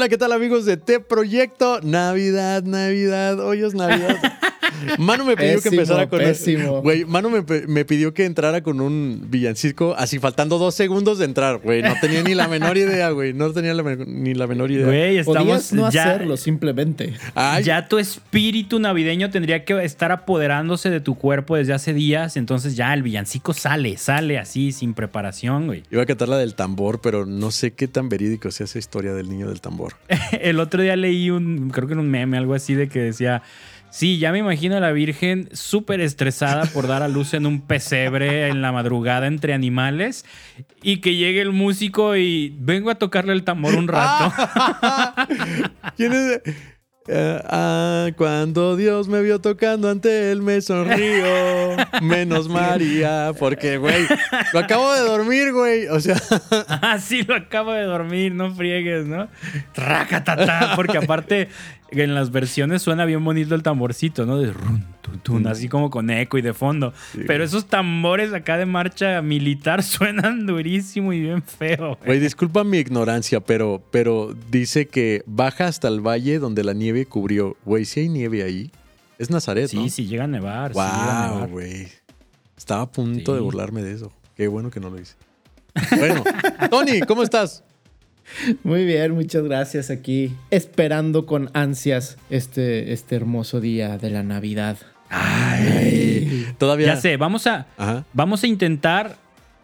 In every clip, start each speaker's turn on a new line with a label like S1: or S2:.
S1: Hola, ¿qué tal amigos de T Proyecto? Navidad, Navidad, hoy es Navidad. Manu me pidió que empezara con
S2: pésimo.
S1: Güey, Manu me, me, pidió que entrara con un villancico así faltando dos segundos de entrar, güey. No tenía ni la menor idea, güey. No tenía ni la menor idea.
S3: Güey, estamos
S2: no
S3: ya,
S2: hacerlo simplemente.
S3: Ya tu espíritu navideño tendría que estar apoderándose de tu cuerpo desde hace días. Entonces ya el villancico sale, sale así, sin preparación, güey.
S1: Iba a cantar la del tambor, pero no sé qué tan verídico sea esa historia del niño del tambor.
S3: el otro día leí un, creo que en un meme, algo así de que decía Sí, ya me imagino a la Virgen súper estresada por dar a luz en un pesebre en la madrugada entre animales y que llegue el músico y vengo a tocarle el tambor un rato.
S1: ¿Quién es? Eh, ah, cuando Dios me vio tocando ante él, me sonrió. Menos María. Porque, güey, lo acabo de dormir, güey. O sea.
S3: ah, sí, lo acabo de dormir, no friegues, ¿no? Tracatata. Porque aparte, en las versiones suena bien bonito el tamborcito, ¿no? De run, tun, así como con eco y de fondo. Pero esos tambores acá de marcha militar suenan durísimo y bien feo.
S1: Güey, disculpa mi ignorancia, pero, pero dice que baja hasta el valle donde la nieve cubrió. Güey, si hay nieve ahí. Es Nazaret,
S3: sí, ¿no? Sí, llega a nevar.
S1: Wow, güey. Estaba a punto de burlarme de eso. Qué bueno que no lo hice. Bueno, Tony, ¿cómo estás?
S2: Muy bien, muchas gracias aquí, esperando con ansias este, este hermoso día de la Navidad.
S3: Ay, todavía. Ya sé, vamos a, vamos a intentar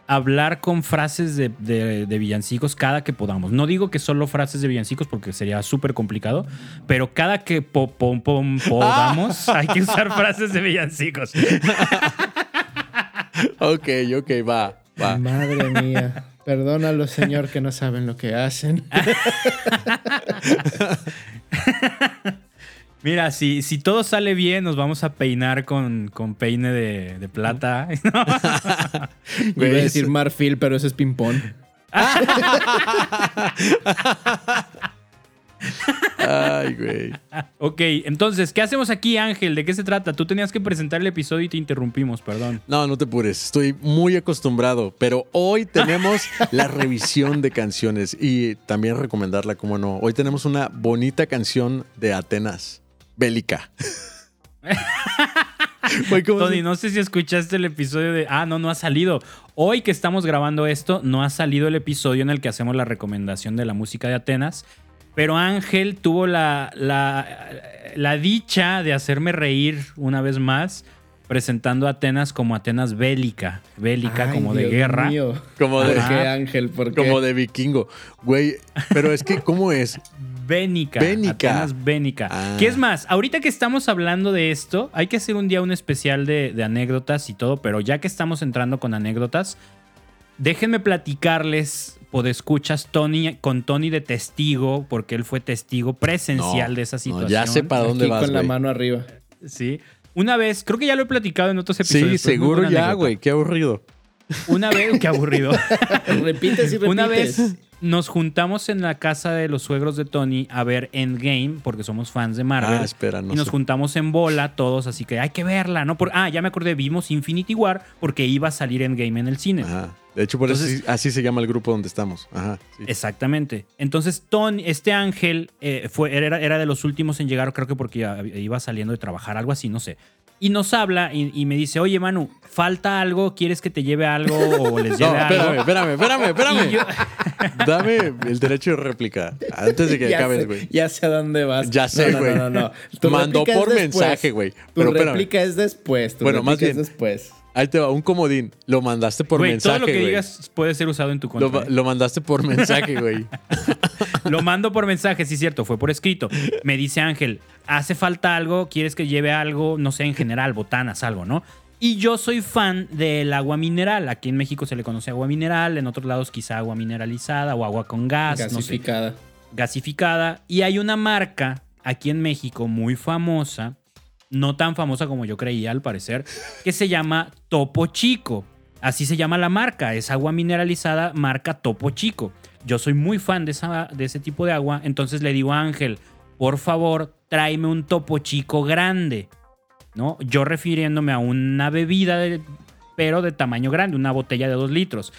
S3: hablar con frases de, villancicos cada que podamos. No digo que solo frases de villancicos porque sería súper complicado, pero cada que podamos hay que usar frases de villancicos.
S1: ok, ok, va, va.
S2: Madre mía. Perdónalo, Señor, que no saben lo que hacen.
S3: Mira, si, si todo sale bien, nos vamos a peinar con, con peine de, plata.
S2: Voy a decir marfil, pero eso es ping-pong.
S1: Ay, güey.
S3: Ok, entonces, ¿qué hacemos aquí, Ángel? ¿De qué se trata? Tú tenías que presentar el episodio y te interrumpimos, perdón.
S1: No, no te apures. Estoy muy acostumbrado. Pero hoy tenemos la revisión de canciones y también recomendarla, como no. Hoy tenemos una bonita canción de Atenas, bélica.
S3: Tony, no sé si escuchaste el episodio de. Ah, no, no ha salido. Hoy que estamos grabando esto, no ha salido el episodio en el que hacemos la recomendación de la música de Atenas. Pero Ángel tuvo la, la, dicha de hacerme reír una vez más presentando a Atenas como Atenas bélica, bélica como de guerra.
S1: Como de
S2: Ángel,
S1: como de vikingo. Güey, pero es que ¿cómo es?
S3: Bénica. Bénica. Atenas bénica. Ah. ¿Qué es más? Ahorita que estamos hablando de esto, hay que hacer un día un especial de, de anécdotas y todo, pero ya que estamos entrando con anécdotas, déjenme platicarles escuchas Tony con Tony de testigo, porque él fue testigo presencial de esa situación.
S1: ya sé para dónde vas.
S2: Con la mano arriba.
S3: Sí. Una vez, creo que ya lo he platicado en otros episodios.
S1: Sí, seguro ya, güey. Qué aburrido.
S3: Una vez, qué aburrido.
S2: repites y repites.
S3: Una vez nos juntamos en la casa de los suegros de Tony a ver Endgame, porque somos fans de Marvel.
S1: Ah, espera,
S3: Y nos juntamos en bola todos, así que hay que verla, ¿no? Por, ah, ya me acordé, vimos Infinity War porque iba a salir Endgame en el cine.
S1: Ajá. De hecho, por eso así se llama el grupo donde estamos. Ajá,
S3: Exactamente. Entonces, Tony, este ángel eh, fue, era, era, de los últimos en llegar, creo que porque iba saliendo de trabajar, algo así, no sé. Y nos habla y, me dice, oye, Manu, ¿falta algo? ¿Quieres que te lleve algo o les lleve
S1: no, espérame, Espérame, espérame, espérame. Dame el derecho de réplica antes de que acabes, güey.
S2: Ya sé a dónde vas.
S1: Ya sé, güey. No, no, no, Mandó por mensaje, güey.
S2: Tu réplica es después. Tu bueno, más bien, es después.
S1: Ahí te va, un comodín. Lo mandaste por mensaje.
S3: Todo lo que digas puede ser usado en tu contra.
S1: Lo, mandaste por mensaje, güey.
S3: lo mando por mensaje, sí, cierto, fue por escrito. Me dice Ángel, hace falta algo, quieres que lleve algo, no sé, en general, botanas, algo, ¿no? Y yo soy fan del agua mineral. Aquí en México se le conoce agua mineral, en otros lados quizá agua mineralizada o agua con gas.
S2: Gasificada.
S3: Gasificada. Y hay una marca aquí en México muy famosa no tan famosa como yo creía al parecer, que se llama Topo Chico. Así se llama la marca, es agua mineralizada marca Topo Chico. Yo soy muy fan de, esa, de ese tipo de agua, entonces le digo a Ángel, por favor, tráeme un Topo Chico grande. ¿No? Yo refiriéndome a una bebida, pero de tamaño grande, una botella de dos litros.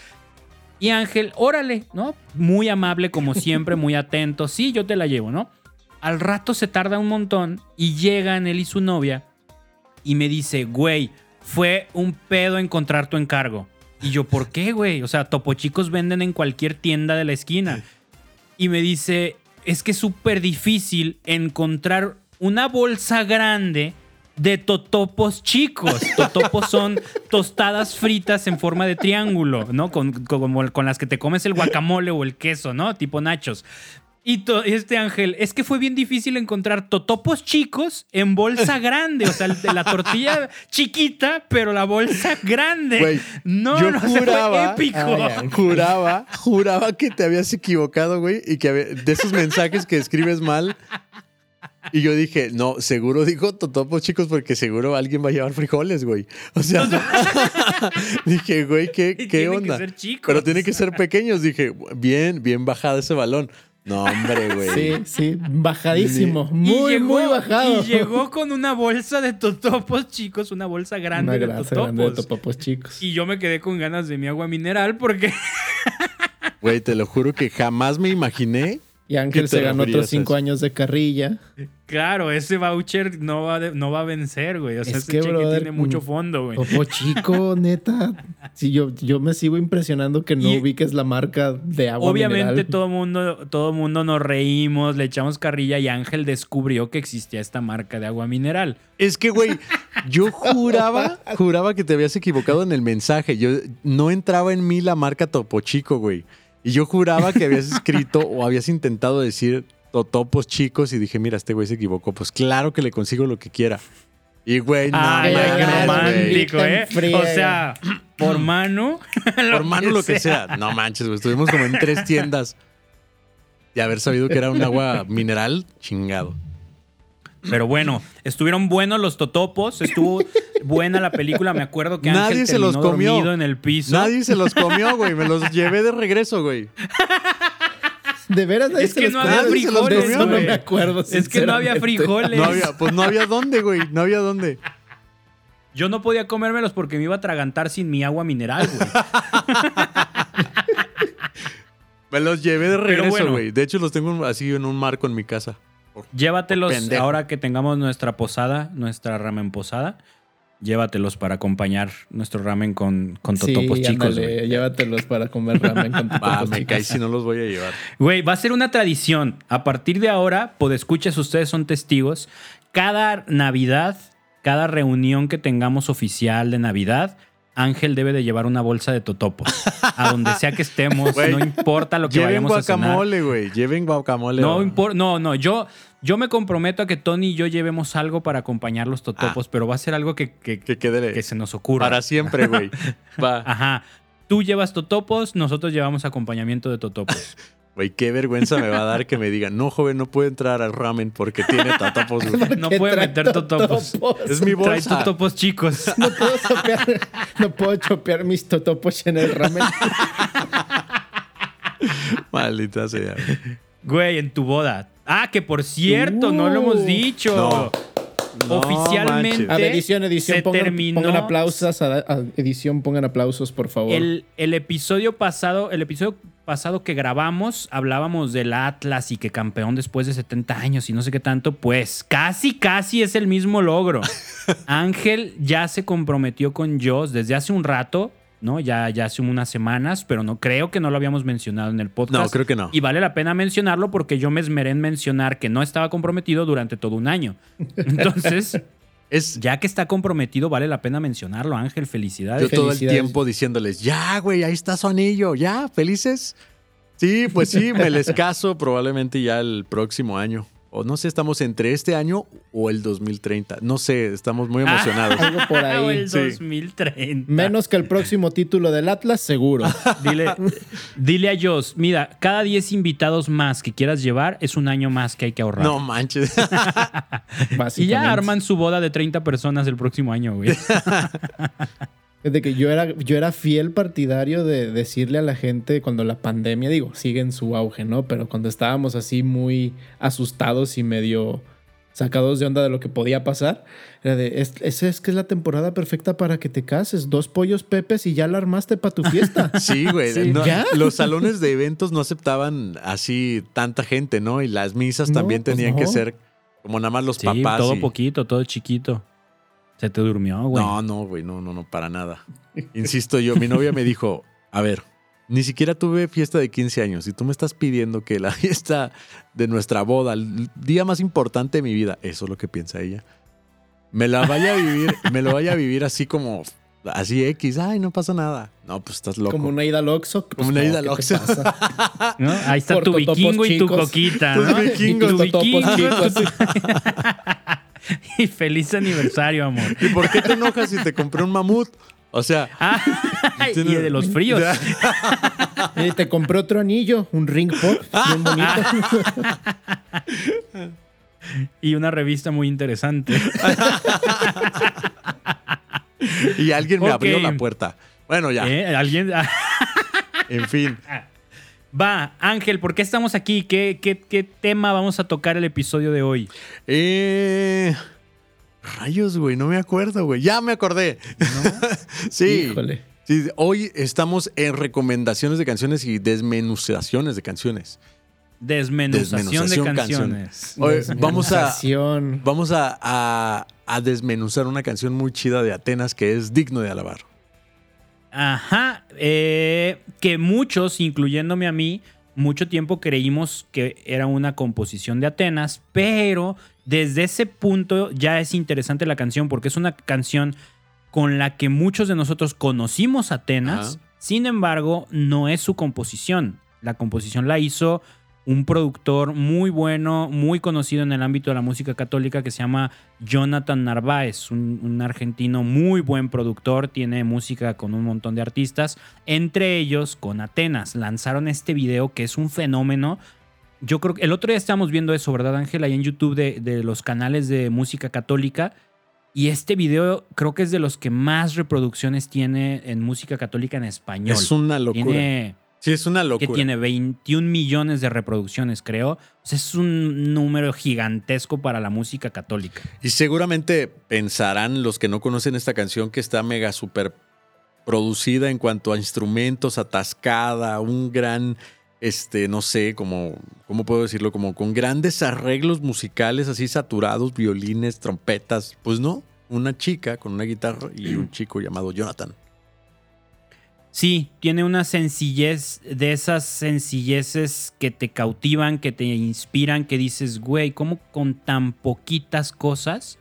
S3: Y Ángel, órale, ¿no? Muy amable como siempre, muy atento. Sí, yo te la llevo, ¿no? Al rato se tarda un montón y llegan él y su novia y me dice, güey, fue un pedo encontrar tu encargo. Y yo, ¿por qué, güey? O sea, Topo Chicos venden en cualquier tienda de la esquina. Y me dice, es que es súper difícil encontrar una bolsa grande de totopos chicos. Totopos son tostadas fritas en forma de triángulo, ¿no? Con, como con las que te comes el guacamole o el queso, ¿no? Tipo nachos. Y este Ángel, es que fue bien difícil encontrar totopos chicos en bolsa grande. O sea, de la tortilla chiquita, pero la bolsa grande.
S1: Güey,
S3: no,
S1: yo
S3: no, se fue
S1: juraba-
S3: épico.
S2: Ay.
S1: Juraba, juraba que te habías equivocado, güey, y que había- de esos mensajes que escribes mal. Y yo dije, no, seguro dijo Totopo, chicos, porque seguro alguien va a llevar frijoles, güey. O sea, dije, güey, ¿qué, qué
S3: tienen que
S1: onda?
S3: ser chicos.
S1: Pero tiene que ser pequeños. Dije, bien, bien bajado ese balón. No, hombre, güey.
S2: Sí, sí, bajadísimo. Muy,
S3: llegó-
S2: muy bajado.
S3: Y llegó con una bolsa de totopos chicos, una bolsa grande
S2: Una
S3: de totopos.
S2: grande de totopos chicos.
S3: Y yo me quedé con ganas de mi agua mineral porque
S1: Güey, te lo juro que jamás me imaginé.
S2: Y Ángel
S1: ¿Qué te
S2: se ganó otros cinco
S1: eso?
S2: años de carrilla.
S3: Claro, ese voucher no va, de- no va a vencer, güey. O sea,
S2: Es
S3: ese
S2: que,
S3: cheque
S2: brother,
S3: tiene mucho
S2: mm,
S3: fondo, güey.
S2: Topo chico, neta. Sí, yo, yo me sigo impresionando que no
S3: Y-
S2: ubiques la marca de agua
S3: Obviamente
S2: mineral.
S3: todo mundo, todo mundo nos reímos, le echamos carrilla y Ángel descubrió que existía esta marca de agua mineral.
S1: Es que, güey, yo juraba, juraba que te habías equivocado en el mensaje. Yo no entraba en mí la marca Topo Chico, güey. Y yo juraba que habías escrito o habías intentado decir Totopos chicos y dije, mira, este güey se equivocó. Pues claro que le consigo lo que quiera. Y, güey, no
S3: Ay, romántico,
S2: güey.
S3: ¿eh? O sea, por mano.
S1: Por mano lo que sea. No manches, güey. Estuvimos como en tres tiendas. Y haber sabido que era un agua mineral, chingado.
S3: Pero bueno, estuvieron buenos los totopos, estuvo buena la película. Me acuerdo que Ángel
S1: Nadie se los comió.
S3: dormido en el piso.
S1: Nadie se los comió, güey. Me los llevé de regreso, güey.
S2: De veras, nadie
S3: Es
S2: se
S3: que
S2: los
S3: no
S2: comió.
S3: había
S1: Nadie se los
S3: frijoles,
S1: comió,
S2: Eso no
S3: güey.
S2: me acuerdo.
S3: Es que no había
S2: sinceramente.
S3: frijoles.
S1: No había, pues no había dónde, güey. No había dónde.
S3: Yo no podía comérmelos porque me iba a atragantar sin mi agua mineral, güey.
S1: Me los llevé de regreso,
S3: bueno.
S1: güey. De hecho, los tengo así en un marco en mi casa.
S3: Llévatelos
S1: Pendejo.
S3: ahora que tengamos nuestra posada, nuestra ramen posada. Llévatelos para acompañar nuestro ramen con, con
S2: Sí,
S3: totopos chicos,
S2: ándale, llévatelos para comer ramen con totopos
S1: me
S2: chicos.
S1: cae si no los voy a llevar.
S3: Güey, va a ser una tradición. A partir de ahora, escuchas, ustedes son testigos. Cada Navidad, cada reunión que tengamos oficial de Navidad, Ángel debe de llevar una bolsa de totopos. A donde sea que estemos, no importa lo que
S1: Lleven
S3: vayamos a cenar.
S1: guacamole, güey. Lleven guacamole.
S3: No importa, no, no, yo, yo me comprometo a que Tony y yo llevemos algo para acompañar los totopos, pero va a ser algo que, que,
S1: Que quede
S3: que se nos ocurra.
S1: para siempre, güey. Va.
S3: Ajá. Tú llevas totopos, nosotros llevamos acompañamiento de totopos.
S1: Güey, qué vergüenza me va a dar que me digan, no, joven, no puede entrar al ramen porque tiene tatapos, güey.
S3: No
S2: ¿Qué
S3: puede
S2: trae
S3: meter totopos.
S1: Es mi
S3: Trae
S1: bolsa.
S3: totopos chicos.
S2: No puedo chopear, no puedo chopear mis totopos en el ramen.
S1: Maldita sea.
S3: Güey, en tu boda. Ah, que por cierto, no lo hemos
S2: Uh.
S3: dicho.
S1: No. No
S3: Oficialmente.
S1: manches.
S2: A ver, edición, edición,
S3: se
S2: pongan,
S3: terminó-
S2: pongan aplausos. A, a edición, pongan aplausos, por favor.
S3: El, el episodio pasado, el episodio pasado que grabamos, hablábamos del Atlas y que campeón después de 70 años y no sé qué tanto, pues casi, casi es el mismo logro. Ángel ya se comprometió con Joss desde hace un rato, ¿no? Ya, ya hace unas semanas, pero no creo que no lo habíamos mencionado en el podcast.
S1: No, creo que no.
S3: Y vale la pena mencionarlo porque yo me esmeré en mencionar que no estaba comprometido durante todo un año. Entonces,
S1: Es
S3: ya que está comprometido, vale la pena mencionarlo, Ángel. Felicidades.
S1: yo todo el tiempo diciéndoles, ya, güey, ahí está su anillo, ya, felices. Sí, pues sí, me les caso probablemente ya el próximo año. O no sé, estamos entre este año o el 2030. No sé, estamos muy emocionados.
S2: Algo por
S3: O
S2: ahí.
S3: el
S1: Sí.
S3: 2030.
S2: Menos que el próximo título del Atlas, seguro.
S3: Dile, dile a Joss, mira, cada 10 invitados más que quieras llevar es un año más que hay que ahorrar.
S1: No manches.
S2: Básicamente.
S3: y ya arman su boda de 30 personas el próximo año, güey.
S2: Es de que yo era, yo era fiel partidario de decirle a la gente cuando la pandemia, digo, sigue en su auge, ¿no? Pero cuando estábamos así muy asustados y medio sacados de onda de lo que podía pasar. Era de, es, es, es que es la temporada perfecta para que te cases. Dos pollos pepes y ya la armaste para tu fiesta.
S1: Sí, güey.
S3: Sí.
S1: no,
S2: ¿Ya?
S1: Los salones de eventos no aceptaban así tanta gente, ¿no? Y las misas
S2: No,
S1: también
S2: pues
S1: tenían que ser como nada más los
S3: Sí,
S1: papás.
S3: todo
S1: y-
S3: poquito, todo chiquito. Se te durmió, güey.
S1: No, no, güey, no, no, no, para nada. Insisto yo, mi novia me dijo, a ver, ni siquiera tuve fiesta de 15 años y tú me estás pidiendo que la fiesta de nuestra boda, el día más importante de mi vida, eso es lo que piensa ella, me la vaya a vivir, me lo vaya a vivir así como, así X, ay, no pasa nada. No, pues estás loco.
S2: Como una ida al Oxxo. pues,
S1: Como una
S2: no,
S1: ida al.
S3: Ahí está
S2: Por
S3: tu vikingo y tu coquita,
S1: Tus
S3: ¿no?
S1: vikingos.
S3: Y tu
S2: Tus
S3: vikingo,
S2: chicos.
S3: y feliz aniversario, amor.
S1: ¿Y por qué te enojas si te compré un mamut? O sea,
S3: Ah, y de los fríos.
S2: Y te compré otro anillo, un ring pop, bien bonito.
S3: Y una revista muy interesante.
S1: y alguien me abrió la puerta. Bueno, ya,
S3: ¿Eh? ¿Alguien?
S1: En fin.
S3: Va, Ángel, ¿por qué estamos aquí? ¿Qué, qué, qué tema vamos a tocar el episodio de hoy?
S1: Eh, rayos, güey, no me acuerdo, güey. Ya me acordé. sí.
S2: Híjole.
S1: Sí, hoy estamos en recomendaciones de canciones y desmenuzaciones de canciones.
S3: Desmenuzación,
S1: Desmenuzación
S3: de canciones.
S1: Hoy vamos a, vamos a, a- a desmenuzar una canción muy chida de Atenas que es digno de alabar.
S3: Ajá, eh, que muchos, incluyéndome a mí, mucho tiempo creímos que era una composición de Atenas, pero desde ese punto ya es interesante la canción porque es una canción con la que muchos de nosotros conocimos Atenas,
S1: Ajá.
S3: sin embargo, no es su composición. La composición la hizo un productor muy bueno, muy conocido en el ámbito de la música católica que se llama Jonathan Narváez, un, un argentino muy buen productor, tiene música con un montón de artistas, entre ellos con Atenas. Lanzaron este video que es un fenómeno. Yo creo que el otro día estábamos viendo eso, ¿verdad, Ángel? Ahí en YouTube de, de los canales de música católica. Y este video creo que es de los que más reproducciones tiene en música católica en español.
S1: Es una locura.
S3: Tiene,
S1: sí, es una
S3: que
S1: locura.
S3: tiene 21 millones de reproducciones, creo. O sea, es un número gigantesco para la música católica.
S1: Y seguramente pensarán los que no conocen esta canción que está mega super producida en cuanto a instrumentos, atascada, un gran, este, no sé, como, ¿cómo puedo decirlo? Como con grandes arreglos musicales así saturados, violines, trompetas. Pues no, una chica con una guitarra y un chico llamado Jonathan.
S3: Sí, tiene una sencillez de esas sencilleces que te cautivan, que te inspiran, que dices, güey, ¿cómo con tan poquitas cosas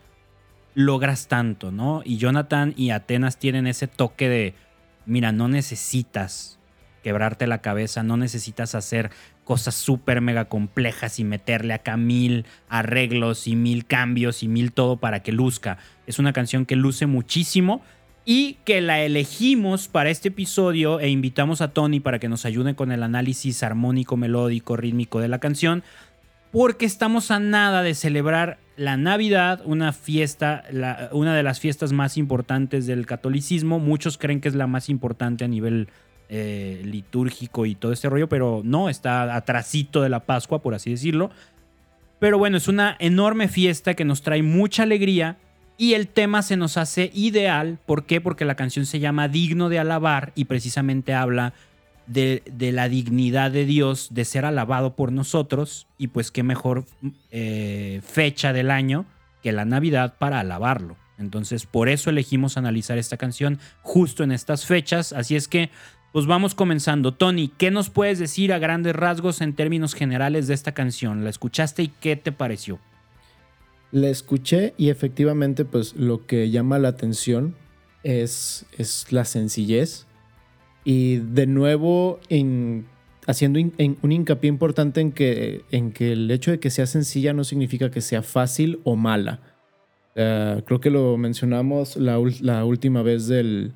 S3: logras tanto, no? Y Jonathan y Atenas tienen ese toque de, mira, no necesitas quebrarte la cabeza, no necesitas hacer cosas súper mega complejas y meterle acá mil arreglos y mil cambios y mil todo para que luzca. Es una canción que luce muchísimo y que la elegimos para este episodio e invitamos a Tony para que nos ayude con el análisis armónico, melódico, rítmico de la canción, porque estamos a nada de celebrar la Navidad, una fiesta, la- una de las fiestas más importantes del catolicismo. Muchos creen que es la más importante a nivel eh, litúrgico y todo este rollo, pero no, está atrasito de la Pascua, por así decirlo. Pero bueno, es una enorme fiesta que nos trae mucha alegría y el tema se nos hace ideal. ¿Por qué? Porque la canción se llama Digno de alabar y precisamente habla de, la dignidad de Dios, de ser alabado por nosotros y pues qué mejor eh, fecha del año que la Navidad para alabarlo. Entonces por eso elegimos analizar esta canción justo en estas fechas. Así es que pues vamos comenzando. Tony, ¿qué nos puedes decir a grandes rasgos en términos generales de esta canción? ¿La escuchaste y qué te pareció?
S2: La escuché y efectivamente pues lo que llama la atención es, es la sencillez. Y de nuevo en- haciendo un hincapié importante en que, en que el hecho de que sea sencilla no significa que sea fácil o mala. Eh, creo que lo mencionamos la, última vez del,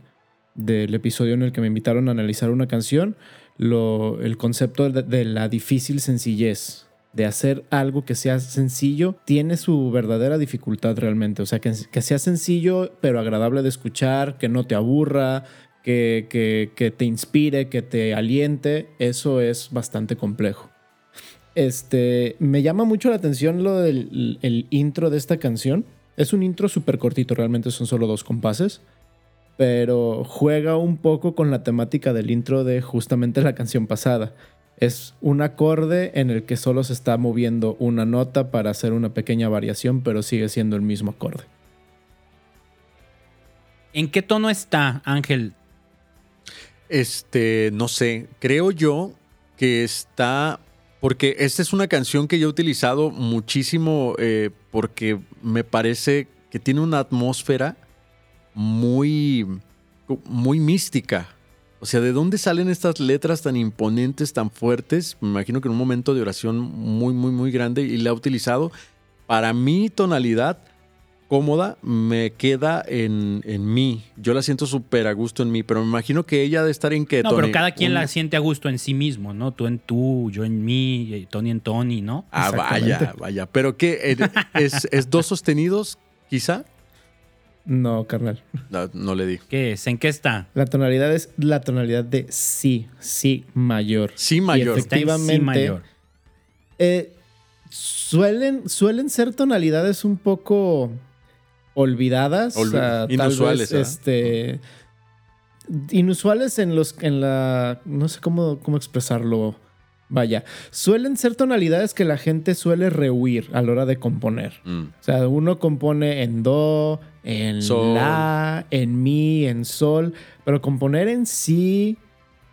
S2: del episodio en el que me invitaron a analizar una canción, lo, el concepto de la difícil sencillez, de hacer algo que sea sencillo, tiene su verdadera dificultad realmente. O sea, que, sea sencillo pero agradable de escuchar, que no te aburra, que, que- que te inspire, que te aliente, eso es bastante complejo. Este, me llama mucho la atención lo del el intro de esta canción. Es un intro súper cortito, realmente son solo dos compases. Pero juega un poco con la temática del intro de justamente la canción pasada. Es un acorde en el que solo se está moviendo una nota para hacer una pequeña variación, pero sigue siendo el mismo acorde.
S3: ¿En qué tono está, Ángel?
S1: Este, no sé, creo yo que está, porque esta es una canción que yo he utilizado muchísimo eh, porque me parece que tiene una atmósfera muy, muy mística. O sea, ¿de dónde salen estas letras tan imponentes, tan fuertes? Me imagino que en un momento de oración muy, muy, muy grande y la ha utilizado. Para mi tonalidad cómoda, me queda en, en mí. Yo la siento súper a gusto en mí, pero me imagino que ella debe estar en qué,
S3: No, pero cada quien la siente a gusto en sí mismo, ¿no? Tú en tú, yo en mí, Tony en Tony, ¿no?
S1: Ah, vaya, vaya. ¿Pero qué? ¿Es, ¿Es dos sostenidos, quizá?
S2: No, carnal.
S1: No, le di.
S3: ¿Qué es? ¿En qué está?
S2: La tonalidad es la tonalidad de sí, sí mayor.
S1: Sí mayor.
S2: efectivamente. Sí mayor. Eh, suelen, suelen ser tonalidades un poco olvidadas.
S1: inusuales.
S2: este, inusuales en los. en la. No sé cómo, cómo expresarlo. Vaya, suelen ser tonalidades que la gente suele rehuir a la hora de componer. Mm. O sea, uno compone en do, en la, en mi, en sol, pero componer en sí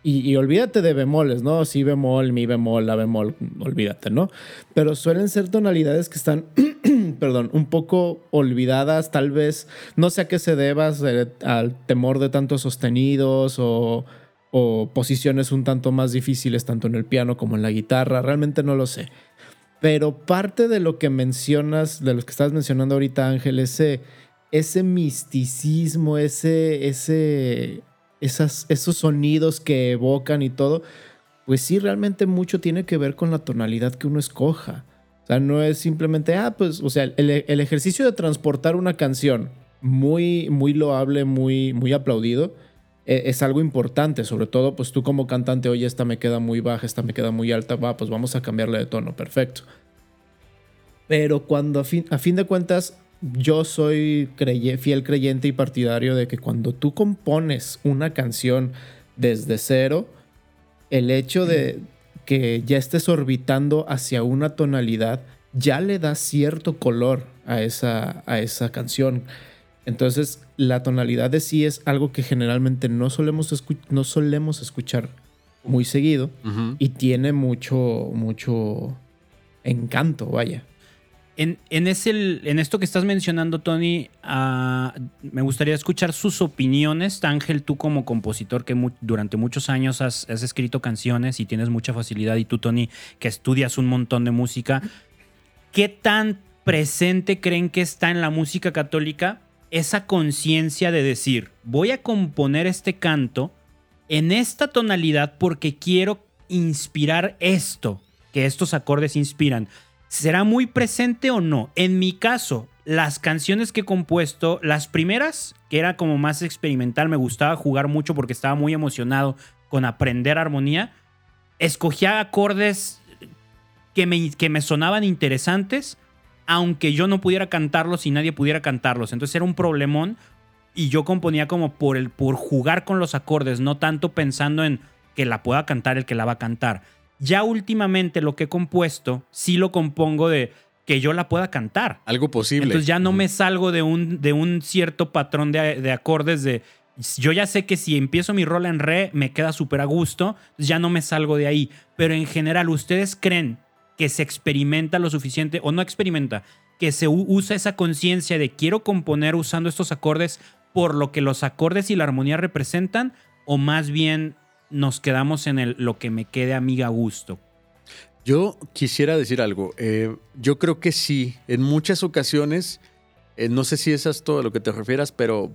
S2: y, olvídate de bemoles, ¿no? Si bemol, mi bemol, la bemol, olvídate, ¿no? Pero suelen ser tonalidades que están, perdón, un poco olvidadas, tal vez, no sé a qué se deba, al temor de tantos sostenidos o, o posiciones un tanto más difíciles, tanto en el piano como en la guitarra, realmente no lo sé. Pero parte de lo que mencionas, de lo que estás mencionando ahorita, Ángel, ese ese misticismo, ese, ese, esas, esos sonidos que evocan y todo, pues sí, realmente mucho tiene que ver con la tonalidad que uno escoja. O sea, no es simplemente, ah, pues, o sea, el, ejercicio de transportar una canción, muy, muy loable, muy, muy aplaudido, es algo importante, sobre todo, pues tú como cantante, oye, esta me queda muy baja, esta me queda muy alta, va, pues vamos a cambiarle de tono, perfecto. Pero cuando a fin, a fin de cuentas yo soy fiel creyente y partidario de que cuando tú compones una canción desde cero, el hecho de que ya estés orbitando hacia una tonalidad ya le da cierto color a esa, a esa canción. Entonces, la tonalidad de sí es algo que generalmente no solemos, no solemos escuchar muy seguido y tiene mucho, mucho encanto, vaya.
S3: En, en esto que estás mencionando, Tony, ah, me gustaría escuchar sus opiniones. Ángel, tú como compositor que durante muchos años has, escrito canciones y tienes mucha facilidad, y tú, Tony, que estudias un montón de música, ¿qué tan presente creen que está en la música católica esa conciencia de decir, voy a componer este canto en esta tonalidad porque quiero inspirar esto, que estos acordes inspiran? ¿Será muy presente o no? En mi caso, las canciones que he compuesto, las primeras, que era como más experimental, me gustaba jugar mucho porque estaba muy emocionado con aprender armonía, escogía acordes que me, que me sonaban interesantes, aunque yo no pudiera cantarlos y nadie pudiera cantarlos. Entonces era un problemón y yo componía como por, el, por jugar con los acordes, no tanto pensando en que la pueda cantar el que la va a cantar. Ya últimamente lo que he compuesto, sí lo compongo de que yo la pueda cantar.
S1: Algo posible.
S3: Entonces ya no me salgo de un, de un cierto patrón de, acordes de... Yo ya sé que si empiezo mi rol en re, me queda súper a gusto, ya no me salgo de ahí. Pero en general, ¿ustedes creen que se experimenta lo suficiente o no experimenta? Que se usa esa conciencia de quiero componer usando estos acordes por lo que los acordes y la armonía representan o más bien nos quedamos en el, lo que me quede a mí a gusto.
S1: Yo quisiera decir algo. Eh, yo creo que sí. En muchas ocasiones, eh, no sé si es esto a lo que te refieras, pero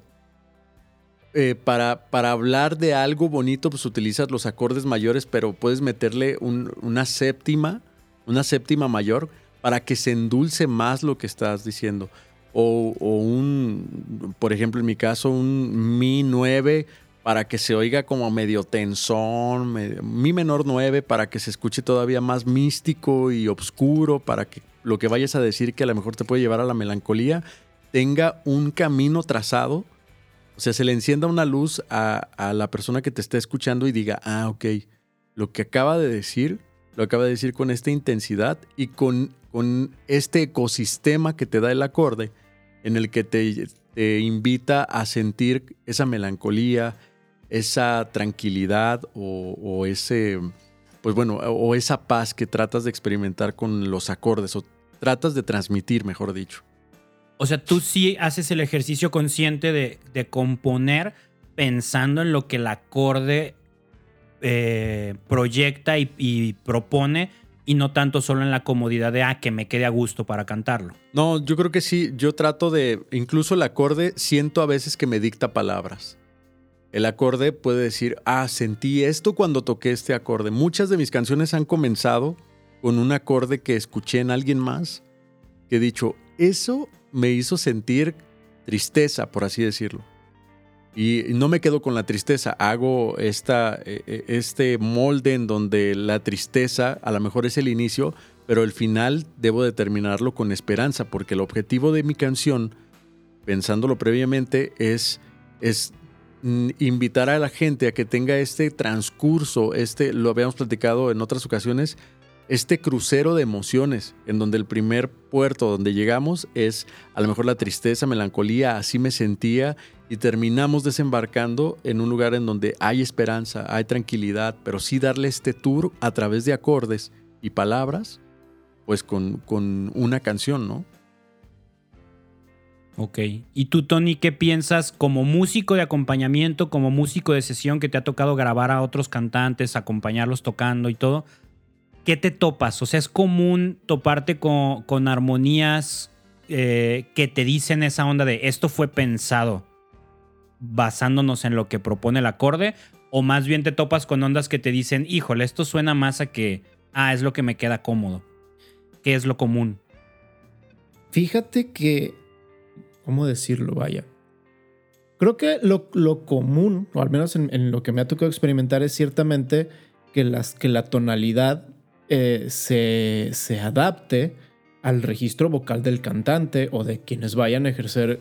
S1: eh, para, para, hablar de algo bonito, pues utilizas los acordes mayores, pero puedes meterle una séptima, una séptima mayor, para que se endulce más lo que estás diciendo. O, o un, por ejemplo, en mi caso, un Mi 9 para que se oiga como medio tensón, mi menor 9 para que se escuche todavía más místico y oscuro, para que lo que vayas a decir que a lo mejor te puede llevar a la melancolía tenga un camino trazado. O sea, se le encienda una luz a, a la persona que te está escuchando y diga, ah, ok, lo que acaba de decir, lo acaba de decir con esta intensidad y con, con este ecosistema que te da el acorde, en el que te, te invita a sentir esa melancolía, esa tranquilidad o, ese, pues bueno, o esa paz que tratas de experimentar con los acordes o tratas de transmitir, mejor dicho.
S3: O sea, tú sí haces el ejercicio consciente de, componer pensando en lo que el acorde eh, proyecta y, propone y no tanto solo en la comodidad de, ah, que me quede a gusto para cantarlo.
S1: No, yo creo que sí, yo trato de, incluso el acorde, siento a veces que me dicta palabras. El acorde puede decir, ah, sentí esto cuando toqué este acorde. Muchas de mis canciones han comenzado con un acorde que escuché en alguien más, que he dicho, eso me hizo sentir tristeza, por así decirlo. Y no me quedo con la tristeza, hago esta, e, e, este molde en donde la tristeza a lo mejor es el inicio, pero el final debo determinarlo con esperanza, porque el objetivo de mi canción, pensándolo previamente, es, es invitar a la gente a que tenga este transcurso, este, lo habíamos platicado en otras ocasiones, este crucero de emociones, en donde el primer puerto donde llegamos es a lo mejor la tristeza, melancolía, así me sentía, y terminamos desembarcando en un lugar en donde hay esperanza, hay tranquilidad, pero sí darle este tour a través de acordes y palabras, pues con, con una canción, ¿no?
S3: Ok. ¿Y tú, Tony, qué piensas como músico de acompañamiento, como músico de sesión que te ha tocado grabar a otros cantantes, acompañarlos tocando y todo? ¿Qué te topas? O sea, ¿es común toparte con, armonías eh, que te dicen esa onda de esto fue pensado basándonos en lo que propone el acorde? ¿O más bien te topas con ondas que te dicen, híjole, esto suena más a que, ah, es lo que me queda cómodo? ¿Qué es lo común?
S2: Fíjate que ¿cómo decirlo? Vaya. Creo que lo, común, o al menos en, lo que me ha tocado experimentar, es ciertamente que, las, que la tonalidad eh, se, se, adapte al registro vocal del cantante o de quienes vayan a ejercer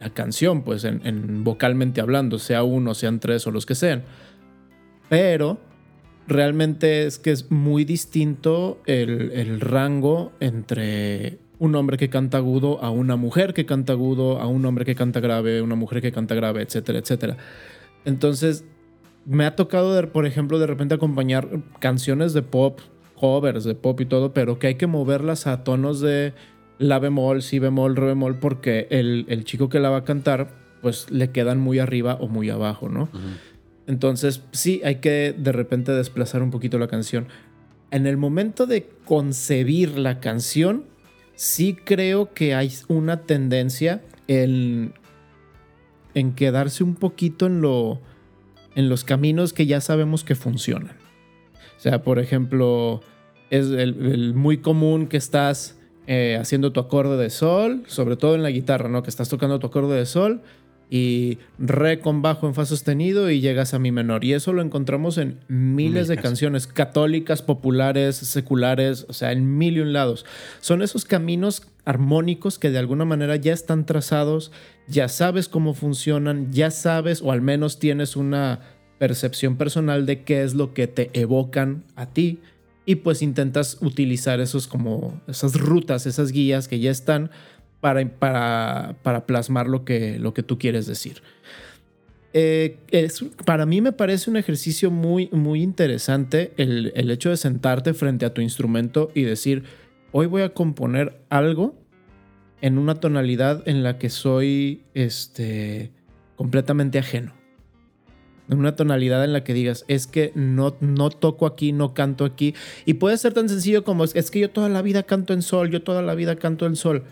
S2: la canción, pues en, vocalmente hablando, sea uno, sean tres o los que sean. Pero realmente es que es muy distinto el, el rango entre un hombre que canta agudo a una mujer que canta agudo, a un hombre que canta grave, una mujer que canta grave, etcétera, etcétera. Entonces, me ha tocado, por ejemplo, de repente acompañar canciones de pop, covers de pop y todo, pero que hay que moverlas a tonos de la bemol, si bemol, re bemol, porque el, chico que la va a cantar, pues le quedan muy arriba o muy abajo, ¿no? Entonces, sí, hay que de repente desplazar un poquito la canción. En el momento de concebir la canción, sí creo que hay una tendencia en, en quedarse un poquito en, lo, en los caminos que ya sabemos que funcionan. O sea, por ejemplo, es el, muy común que estás eh, haciendo tu acorde de sol, sobre todo en la guitarra, ¿no? Que estás tocando tu acorde de sol y re con bajo en fa sostenido y llegas a mi menor. Y eso lo encontramos en miles de canciones católicas, populares, seculares, o sea, en mil y un lados. Son esos caminos armónicos que de alguna manera ya están trazados, ya sabes cómo funcionan, ya sabes o al menos tienes una percepción personal de qué es lo que te evocan a ti y pues intentas utilizar esos como esas rutas, esas guías que ya están para, para, plasmar lo que, lo que tú quieres decir. Eh, para mí me parece un ejercicio muy, muy interesante el, el, hecho de sentarte frente a tu instrumento y decir, hoy voy a componer algo en una tonalidad en la que soy este, completamente ajeno. En una tonalidad en la que digas, es que no, no toco aquí, no canto aquí. Y puede ser tan sencillo como, es que yo toda la vida canto en sol, yo toda la vida canto en sol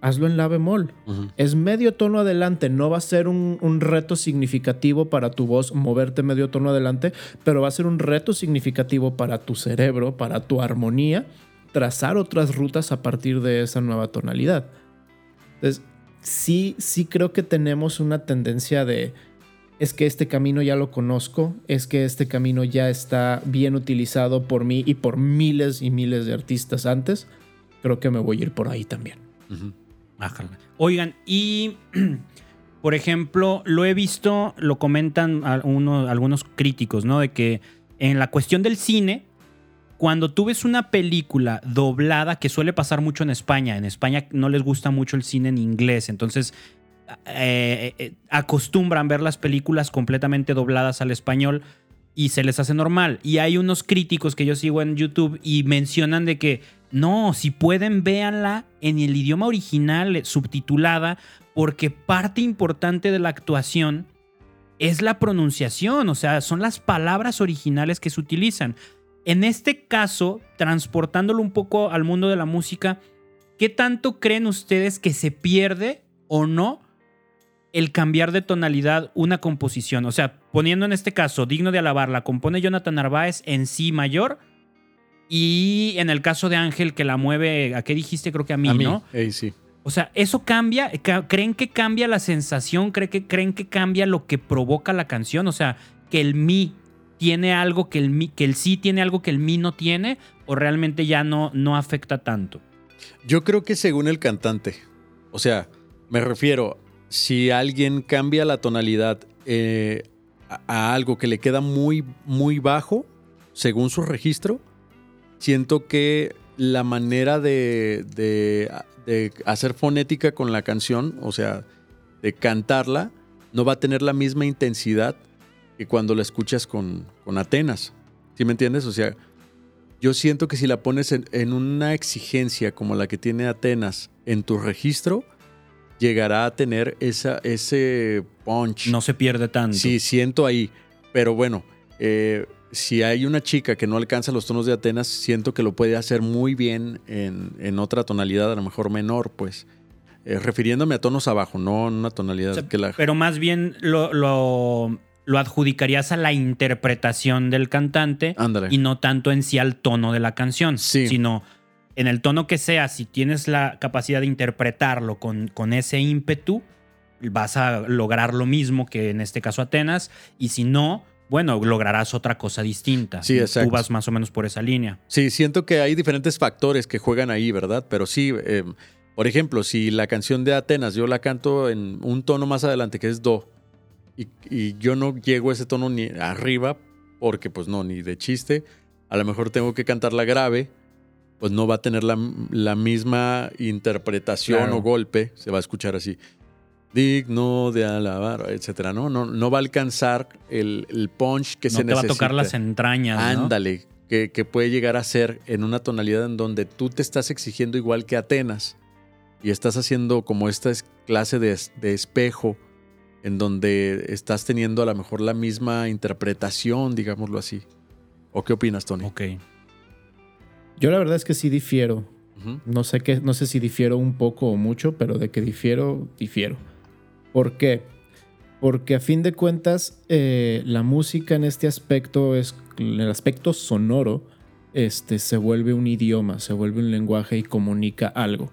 S2: hazlo en la bemol. Es medio tono adelante, no va a ser un, reto significativo para tu voz moverte medio tono adelante, pero va a ser un reto significativo para tu cerebro, para tu armonía, trazar otras rutas a partir de esa nueva tonalidad. Entonces, sí, sí creo que tenemos una tendencia de, es que este camino ya lo conozco, es que este camino ya está bien utilizado por mí y por miles y miles de artistas antes, creo que me voy a ir por ahí también.
S3: Ájala. Oigan, y por ejemplo, lo he visto, lo comentan algunos críticos, ¿no? De que en la cuestión del cine, cuando tú ves una película doblada, que suele pasar mucho en España, en España no les gusta mucho el cine en inglés, entonces eh, eh, acostumbran ver las películas completamente dobladas al español y se les hace normal. Y hay unos críticos que yo sigo en YouTube y mencionan de que no, si pueden, véanla en el idioma original, eh, subtitulada, porque parte importante de la actuación es la pronunciación, o sea, son las palabras originales que se utilizan. En este caso, transportándolo un poco al mundo de la música, ¿qué tanto creen ustedes que se pierde o no el cambiar de tonalidad una composición? O sea, poniendo en este caso, digno de alabar, la compone Jonathan Narváez en sí mayor y en el caso de Ángel que la mueve, ¿a qué dijiste? Creo que a mí,
S1: a mí,
S3: ¿no?
S1: ey, sí.
S3: O sea, ¿eso cambia? Ca- ¿Creen que cambia la sensación? ¿Creen que, ¿Creen que cambia lo que provoca la canción? O sea, que el mi tiene algo que el mi, que el sí tiene algo que el mi no tiene, o realmente ya no, no afecta tanto.
S1: Yo creo que según el cantante. O sea, me refiero, si alguien cambia la tonalidad eh, a, algo que le queda muy, muy bajo, según su registro, siento que la manera de- de hacer fonética con la canción, o sea, de cantarla, no va a tener la misma intensidad que cuando la escuchas con, con Atenas. ¿Sí me entiendes? O sea, yo siento que si la pones en, en una exigencia como la que tiene Atenas en tu registro, llegará a tener esa, ese punch.
S3: No se pierde tanto.
S1: Sí, siento ahí. Pero bueno, eh, si hay una chica que no alcanza los tonos de Atenas, siento que lo puede hacer muy bien en, en otra tonalidad, a lo mejor menor, pues. Eh, refiriéndome a tonos abajo, no en una tonalidad
S3: O sea,
S1: que la...
S3: Pero más bien lo, lo, lo adjudicarías a la interpretación del cantante y no tanto en sí al tono de la canción,
S1: Sí.
S3: sino en el tono que sea, si tienes la capacidad de interpretarlo con, con ese ímpetu, vas a lograr lo mismo que en este caso Atenas, y si no, bueno, lograrás otra cosa distinta.
S1: Sí, exacto.
S3: Tú vas más o menos por esa línea.
S1: Sí, siento que hay diferentes factores que juegan ahí, ¿verdad? Pero sí, eh, por ejemplo, si la canción de Atenas yo la canto en un tono más adelante que es Do, y, y yo no llego a ese tono ni arriba, porque pues no, ni de chiste, a lo mejor tengo que cantarla grave, pues no va a tener la, la misma interpretación
S3: Claro.
S1: o golpe, se va a escuchar así. Digno de alabar, etcétera. No, no, no va a alcanzar el, el punch que
S3: no
S1: se
S3: te va a
S1: necesita.
S3: tocar las entrañas. ¿no?
S1: Ándale, que, que puede llegar a ser en una tonalidad en donde tú te estás exigiendo igual que Atenas y estás haciendo como esta es- clase de, de espejo en donde estás teniendo a lo mejor la misma interpretación, digámoslo así. ¿O qué opinas, Tony?
S3: Ok.
S2: Yo la verdad es que sí difiero. No sé, qué, no sé si difiero un poco o mucho, pero de que difiero, difiero. ¿Por qué? Porque a fin de cuentas, eh, la música en este aspecto, es, en el aspecto sonoro, este, se vuelve un idioma, se vuelve un lenguaje y comunica algo.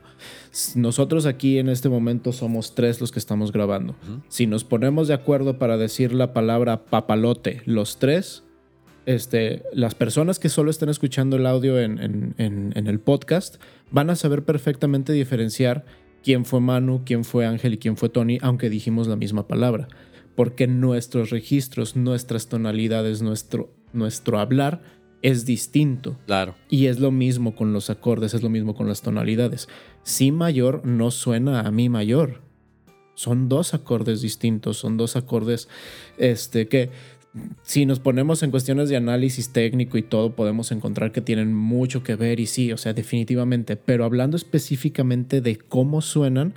S2: Nosotros aquí en este momento somos tres los que estamos grabando. Si nos ponemos de acuerdo para decir la palabra papalote, los tres, este, las personas que solo estén escuchando el audio en, en- en- en el podcast van a saber perfectamente diferenciar quién fue Manu, quién fue Ángel y quién fue Tony, aunque dijimos la misma palabra. Porque nuestros registros, nuestras tonalidades, nuestro, nuestro hablar es distinto.
S1: Claro.
S2: Y es lo mismo con los acordes, es lo mismo con las tonalidades. Si mayor no suena a mi mayor. Son dos acordes distintos, son dos acordes este, que si nos ponemos en cuestiones de análisis técnico y todo, podemos encontrar que tienen mucho que ver y sí, o sea, definitivamente. Pero hablando específicamente de cómo suenan,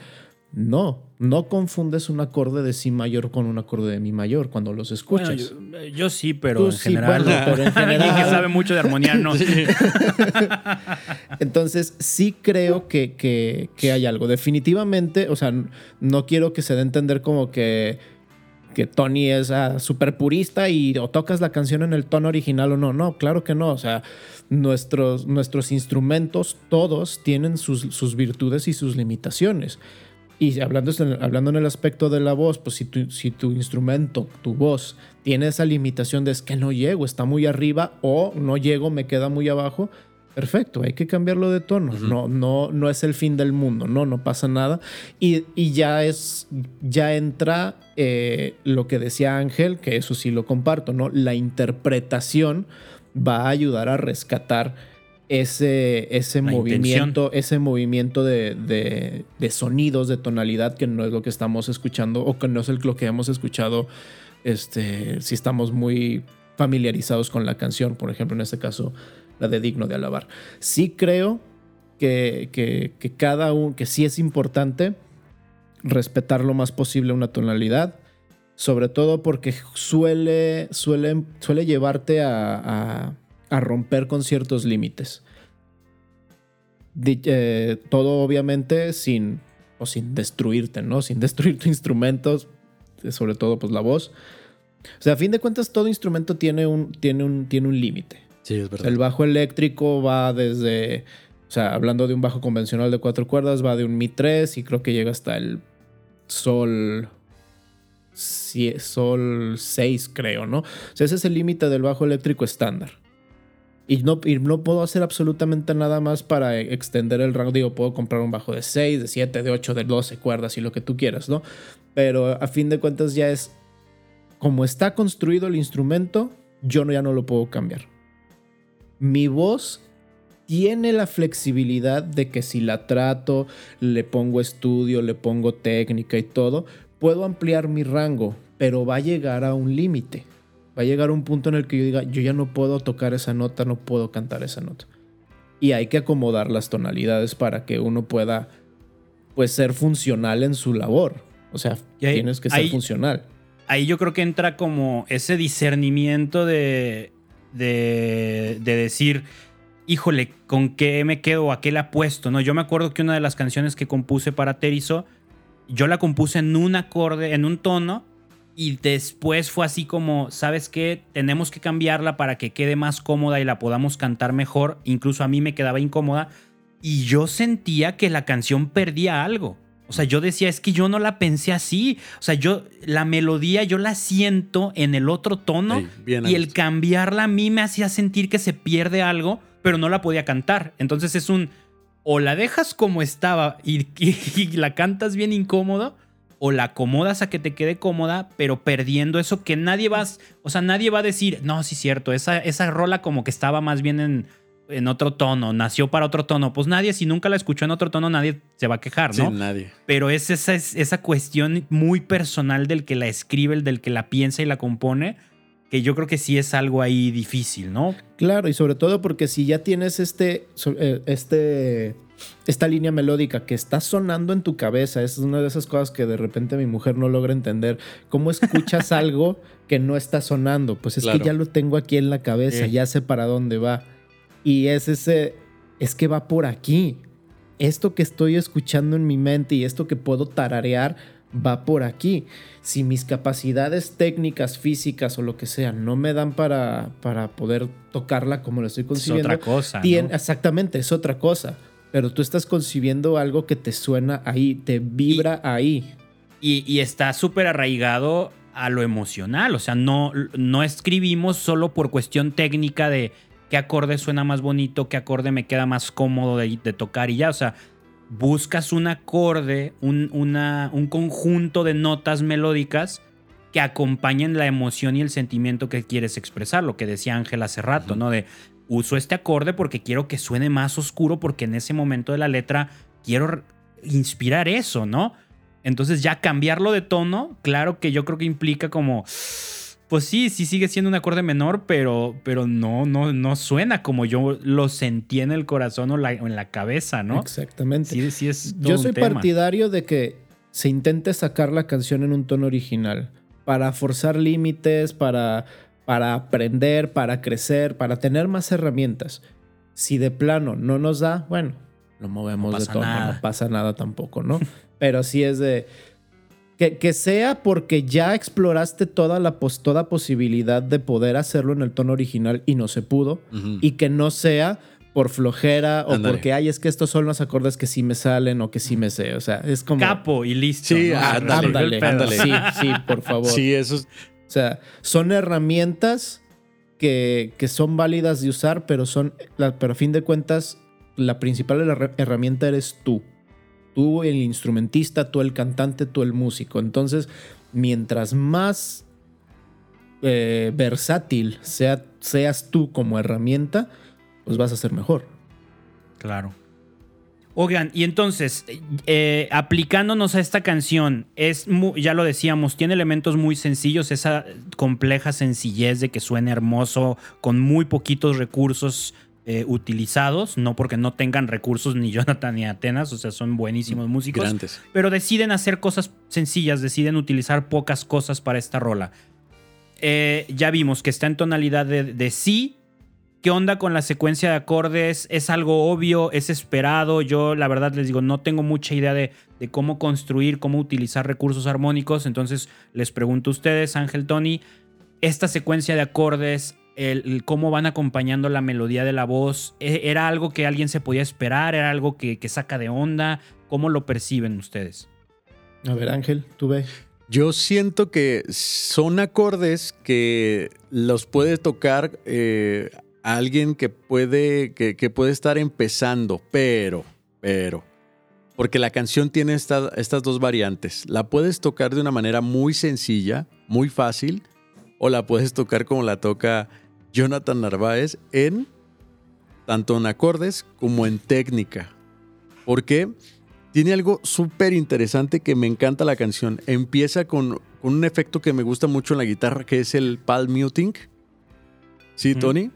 S2: no, no confundes un acorde de si mayor con un acorde de mi mayor cuando los escuchas.
S3: Bueno, yo, yo sí, pero
S2: Tú
S3: en
S2: sí,
S3: general.
S2: bueno, pero en
S3: Alguien que
S2: general-
S3: sabe mucho de armonía, no.
S2: Entonces, sí creo que, que- que hay algo. Definitivamente, o sea, no quiero que se dé a entender como que, que Tony es ah, súper purista y o tocas la canción en el tono original o no. No, claro que no. O sea, nuestros, nuestros instrumentos, todos tienen sus, sus virtudes y sus limitaciones. Y hablando, hablando en el aspecto de la voz, pues si tu, si tu instrumento, tu voz, tiene esa limitación de es que no llego, está muy arriba o no llego, me queda muy abajo, perfecto, hay que cambiarlo de tono. no, no, no es el fin del mundo, no, no pasa nada. Y, ya es, ya entra eh, lo que decía Ángel, que eso sí lo comparto, ¿no? La interpretación va a ayudar a rescatar ese, ese movimiento, ese movimiento de, sonidos, de tonalidad, que no es lo que estamos escuchando o que no es lo que hemos escuchado este, si estamos muy familiarizados con la canción, por ejemplo, en este caso, la de Digno de Alabar. Sí creo que, que, cada uno, que sí es importante respetar lo más posible una tonalidad, sobre todo porque suele, suele, suele llevarte a a romper con ciertos límites. Eh, todo obviamente sin, o sin destruirte, ¿no? Sin destruir tus instrumentos, sobre todo pues la voz. O sea, a fin de cuentas todo instrumento tiene un, tiene un, tiene un límite.
S1: Sí, es verdad.
S2: El bajo eléctrico va desde, o sea, hablando de un bajo convencional de cuatro cuerdas, va de un Mi 3 y creo que llega hasta el Sol Sol 6, creo, ¿no? O sea, ese es el límite del bajo eléctrico estándar. Y no, no puedo hacer absolutamente nada más para extender el rango. Digo, puedo comprar un bajo de 6, de 7, de 8, de 12 cuerdas y lo que tú quieras, ¿no? Pero a fin de cuentas ya es como está construido el instrumento, yo ya no lo puedo cambiar. Mi voz tiene la flexibilidad de que si la trato, le pongo estudio, le pongo técnica y todo, puedo ampliar mi rango, pero va a llegar a un límite. Va a llegar un punto en el que yo diga, yo ya no puedo tocar esa nota, no puedo cantar esa nota. Y hay que acomodar las tonalidades para que uno pueda, pues, ser funcional en su labor. O sea, tienes que ser funcional.
S3: Ahí yo creo que entra como ese discernimiento de, de, de decir, híjole, ¿con qué me quedo? ¿A qué le apuesto? ¿no? Yo me acuerdo que una de las canciones que compuse para Terizo, yo la compuse en un acorde, en un tono, y después fue así como, ¿sabes qué? Tenemos que cambiarla para que quede más cómoda y la podamos cantar mejor. Incluso a mí me quedaba incómoda. Y yo sentía que la canción perdía algo. O sea, yo decía, es que yo no la pensé así. O sea, yo, la melodía yo la siento en el otro tono. y el cambiarla a mí me hacía sentir que se pierde algo, pero no la podía cantar. Entonces es un, o la dejas como estaba y, y la cantas bien incómodo, o la acomodas a que te quede cómoda, pero perdiendo eso que nadie va, o sea, nadie va a decir, no, sí es cierto, esa, esa rola como que estaba más bien en, en otro tono, nació para otro tono. Pues nadie, si nunca la escuchó en otro tono, nadie se va a quejar, ¿no?
S1: Sí, nadie.
S3: Pero es esa, esa cuestión muy personal del que la escribe, el del que la piensa y la compone, que yo creo que sí es algo ahí difícil, ¿no?
S2: Claro, y sobre todo porque si ya tienes este, eh, este esta línea melódica que está sonando en tu cabeza. Es una de esas cosas que de repente mi mujer no logra entender. ¿Cómo escuchas algo que no está sonando? Pues es que ya lo tengo aquí en la cabeza, ya sé para dónde va. Y es ese, es que va por aquí. Esto que estoy escuchando en mi mente y esto que puedo tararear va por aquí. Si mis capacidades técnicas, físicas o lo que sea no me dan para, para poder tocarla como lo estoy concibiendo.
S3: Es otra cosa.
S2: Exactamente, es otra cosa pero tú estás concibiendo algo que te suena ahí, te vibra ahí.
S3: Y, está súper arraigado a lo emocional, o sea, no, no escribimos solo por cuestión técnica de qué acorde suena más bonito, qué acorde me queda más cómodo de, tocar y ya, o sea, buscas un acorde, un, una, un conjunto de notas melódicas que acompañen la emoción y el sentimiento que quieres expresar, lo que decía Ángel hace rato, ¿no? De uso este acorde porque quiero que suene más oscuro porque en ese momento de la letra quiero inspirar eso, ¿no? Entonces ya cambiarlo de tono, claro que yo creo que implica como, pues sí, sí sigue siendo un acorde menor, pero, pero no, no, no suena como yo lo sentí en el corazón o, en la cabeza, ¿no?
S2: Exactamente.
S3: Sí, sí es
S2: yo soy partidario de que se intente sacar la canción en un tono original para forzar límites, para para aprender, para crecer, para tener más herramientas. Si de plano no nos da, bueno, lo movemos de todo, no pasa nada tampoco, ¿no? Pero sí es de que, que, sea porque ya exploraste toda la toda posibilidad de poder hacerlo en el tono original y no se pudo, y que no sea por flojera o porque, ay, es que estos son los acordes que sí me salen o que sí me sé. O sea, es como...
S3: Capo y listo.
S1: Sí,
S3: ¿no?
S1: Ándale,
S2: ándale. Sí, sí, por favor.
S1: Sí, eso es.
S2: O sea, son herramientas que, que son válidas de usar, pero son, pero a fin de cuentas, la principal herra- herramienta eres tú. Tú el instrumentista, tú el cantante, tú el músico. Entonces, mientras más eh, versátil sea, seas tú como herramienta, pues vas a ser mejor.
S3: Claro. Oigan, y entonces, eh, aplicándonos a esta canción, es mu- ya lo decíamos, tiene elementos muy sencillos, esa compleja sencillez de que suene hermoso, con muy poquitos recursos eh, utilizados, no porque no tengan recursos ni Jonathan ni Atenas, o sea, son buenísimos músicos,
S1: Grandes.
S3: pero deciden hacer cosas sencillas, deciden utilizar pocas cosas para esta rola. Eh, ya vimos que está en tonalidad de, de sí. ¿Qué onda con la secuencia de acordes? ¿Es algo obvio? ¿Es esperado? Yo la verdad les digo, no tengo mucha idea de, de cómo construir, cómo utilizar recursos armónicos. Entonces les pregunto a ustedes, Ángel Tony, esta secuencia de acordes, el, el cómo van acompañando la melodía de la voz, ¿e- ¿era algo que alguien se podía esperar? ¿Era algo que, que saca de onda? ¿Cómo lo perciben ustedes?
S2: A ver, Ángel, tú ve.
S1: Yo siento que son acordes que los puede tocar eh, alguien que puede, que, que puede estar empezando, pero, pero, porque la canción tiene esta- estas dos variantes. La puedes tocar de una manera muy sencilla, muy fácil, o la puedes tocar como la toca Jonathan Narváez en tanto en acordes como en técnica. ¿Por qué? Tiene algo súper interesante que me encanta la canción. Empieza con, con un efecto que me gusta mucho en la guitarra, que es el palm muting. ¿Sí. Tony?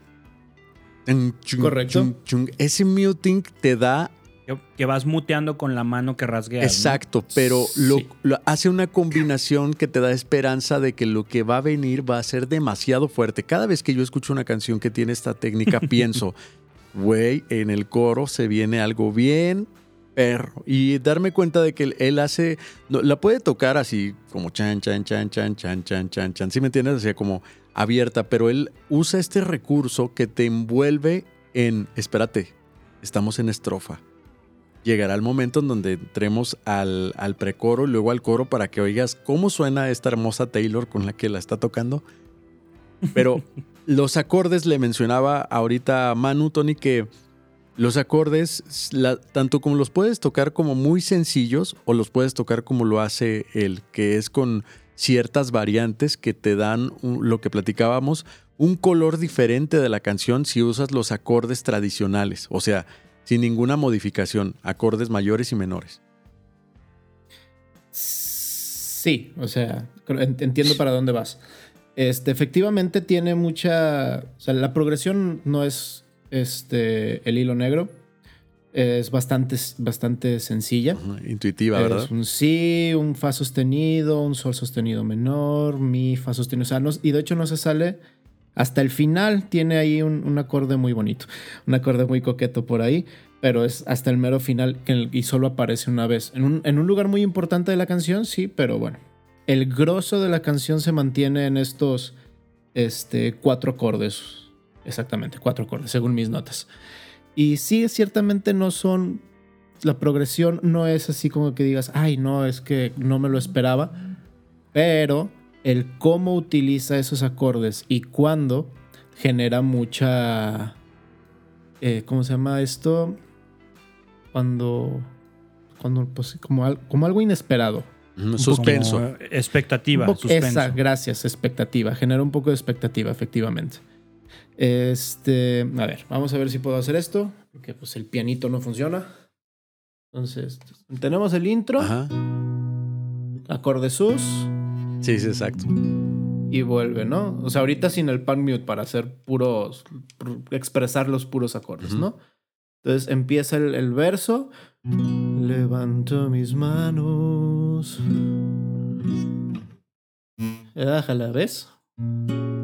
S1: Chung,
S2: Correcto.
S1: chung, chung. Ese muting te da
S3: Que, que vas muteando con la mano que rasgueas. ¿no?
S1: Exacto, pero lo,
S2: Sí.
S1: lo- hace una combinación que te da esperanza de que lo que va a venir va a ser demasiado fuerte. Cada vez que yo escucho una canción que tiene esta técnica, pienso, güey, en el coro se viene algo bien perro. Y darme cuenta de que él, él hace, no, la puede tocar así como chan, chan, chan, chan, chan, chan, chan, chan. ¿Sí me entiendes? O sea, como abierta, pero él usa este recurso que te envuelve en, espérate, estamos en estrofa llegará el momento en donde entremos al, al precoro y luego al coro para que oigas cómo suena esta hermosa Taylor con la que la está tocando. Pero los acordes, le mencionaba ahorita a Manu, Tony, que los acordes, la- tanto como los puedes tocar como muy sencillos o los puedes tocar como lo hace él, que es con ciertas variantes que te dan lo que platicábamos, un color diferente de la canción si usas los acordes tradicionales. O sea, sin ninguna modificación, acordes mayores y menores.
S2: Sí, o sea, entiendo para dónde vas. Este, efectivamente tiene mucha. O sea, la progresión no es este, el hilo negro. Es bastante, bastante sencilla.
S1: Intuitiva, ¿verdad?
S2: Es un si, un fa sostenido, un sol sostenido menor, mi, fa sostenido. O sea, no- y de hecho no se sale hasta el final. Tiene ahí un, un acorde muy bonito, un acorde muy coqueto por ahí, pero es hasta el mero final que y solo aparece una vez. En un, en un lugar muy importante de la canción, sí, pero bueno. El grosso de la canción se mantiene en estos este, cuatro acordes. Exactamente, cuatro acordes, según mis notas. Y sí, ciertamente no son la progresión no es así como que digas, ay, no, es que no me lo esperaba. Pero el cómo utiliza esos acordes y cuándo genera mucha. eh, ¿Cómo se llama esto? Cuando. Cuando, pues, como, al- como algo inesperado.
S1: Suspenso.
S3: Como expectativa,
S2: Un poco-
S3: suspenso.
S2: Esa, gracias, expectativa. Genera un poco de expectativa, efectivamente. Este, a ver, vamos a ver si puedo hacer esto, porque pues el pianito no funciona. Entonces, tenemos el intro,
S1: Ajá.
S2: acorde sus
S1: Sí, sí, exacto.
S2: y vuelve, ¿no? O sea, ahorita sin el pan mute para hacer puros, pr- expresar los puros acordes. ¿no? Entonces empieza el, el verso. Levanto mis manos. Bájala, ¿ves?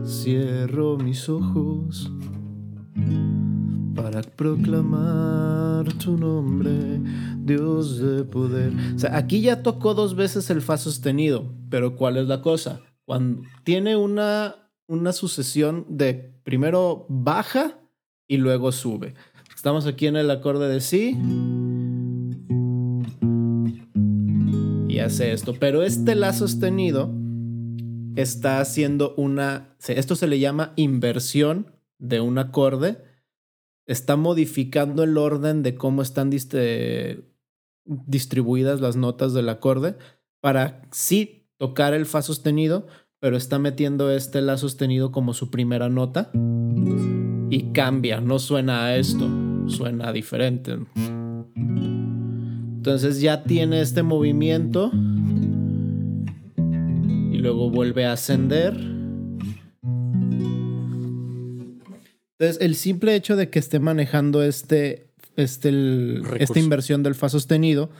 S2: Cierro mis ojos para proclamar tu nombre, Dios de poder. O sea, aquí ya tocó dos veces el fa sostenido, pero ¿cuál es la cosa? Cuando tiene una, una sucesión de primero baja y luego sube. Estamos aquí en el acorde de Si. Y hace esto. Pero este La sostenido está haciendo una... Esto se le llama inversión de un acorde. Está modificando el orden de cómo están distribuidas las notas del acorde para sí tocar el Fa sostenido, pero está metiendo este La sostenido como su primera nota y cambia, no suena a esto, suena diferente. Entonces ya tiene este movimiento y luego vuelve a ascender. Entonces el simple hecho de que esté manejando este, este esta inversión del fa sostenido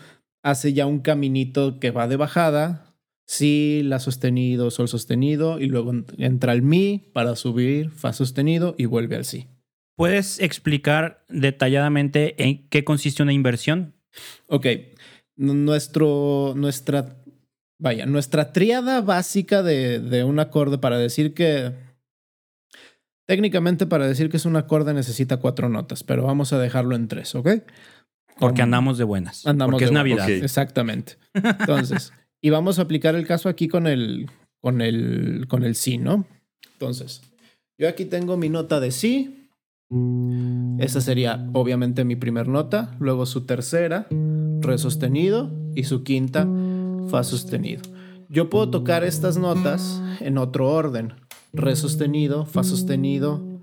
S2: hace ya un caminito que va de bajada, si, la sostenido, sol sostenido y luego entra el mi para subir, fa sostenido y vuelve al si.
S3: ¿Puedes explicar detalladamente en qué consiste una inversión?
S2: Ok, nuestro, nuestra, vaya, nuestra triada básica de, de un acorde para decir que, técnicamente para decir que es un acorde necesita cuatro notas, pero vamos a dejarlo en tres, ¿ok?
S3: Porque andamos de buenas. Andamos porque es Navidad.
S2: Exactamente. Entonces, y vamos a aplicar el caso aquí con el, con el, con el sí, ¿no? Entonces, yo aquí tengo mi nota de sí. Esa sería obviamente mi primer nota, luego su tercera, re sostenido y su quinta, fa sostenido. Yo puedo tocar estas notas en otro orden, re sostenido, fa sostenido,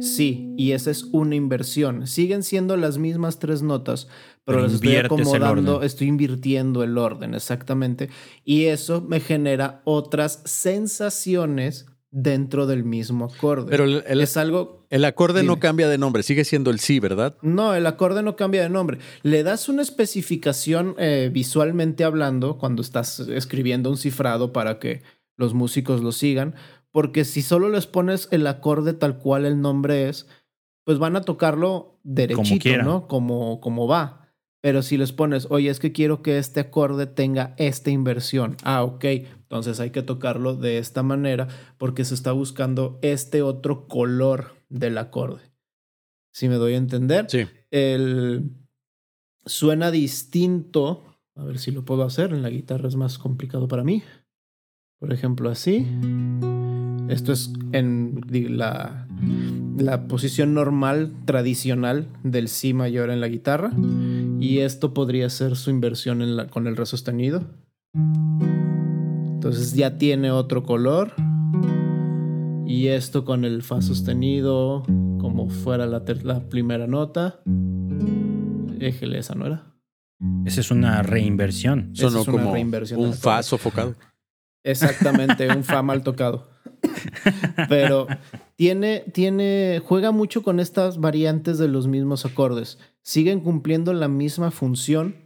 S2: sí, y esa es una inversión. Siguen siendo las mismas tres notas, pero, las estoy acomodando, estoy invirtiendo el orden, exactamente. Y eso me genera otras sensaciones dentro del mismo acorde.
S1: Pero el, es algo. El acorde no cambia de nombre, sigue siendo el sí, ¿verdad?
S2: No, el acorde no cambia de nombre. Le das una especificación eh, visualmente hablando cuando estás escribiendo un cifrado para que los músicos lo sigan, porque si solo les pones el acorde tal cual el nombre es, pues van a tocarlo derechito, ¿no? Como, como va. Pero si les pones, oye, es que quiero que este acorde tenga esta inversión. Ah, ok. Entonces hay que tocarlo de esta manera porque se está buscando este otro color del acorde. Si me doy a entender.
S1: Sí.
S2: El... Suena distinto. A ver si lo puedo hacer. En la guitarra es más complicado para mí. Por ejemplo, así. Esto es en la, la posición normal, tradicional del Si mayor en la guitarra. Y esto podría ser su inversión en la, con el re sostenido. Entonces ya tiene otro color. Y esto con el Fa sostenido, como fuera la, la primera nota. Éjele, esa no era.
S3: Esa es una reinversión.
S1: Sonó como un Fa sofocado.
S2: Exactamente, un Fa mal tocado. Pero tiene, tiene, juega mucho con estas variantes de los mismos acordes. Siguen cumpliendo la misma función,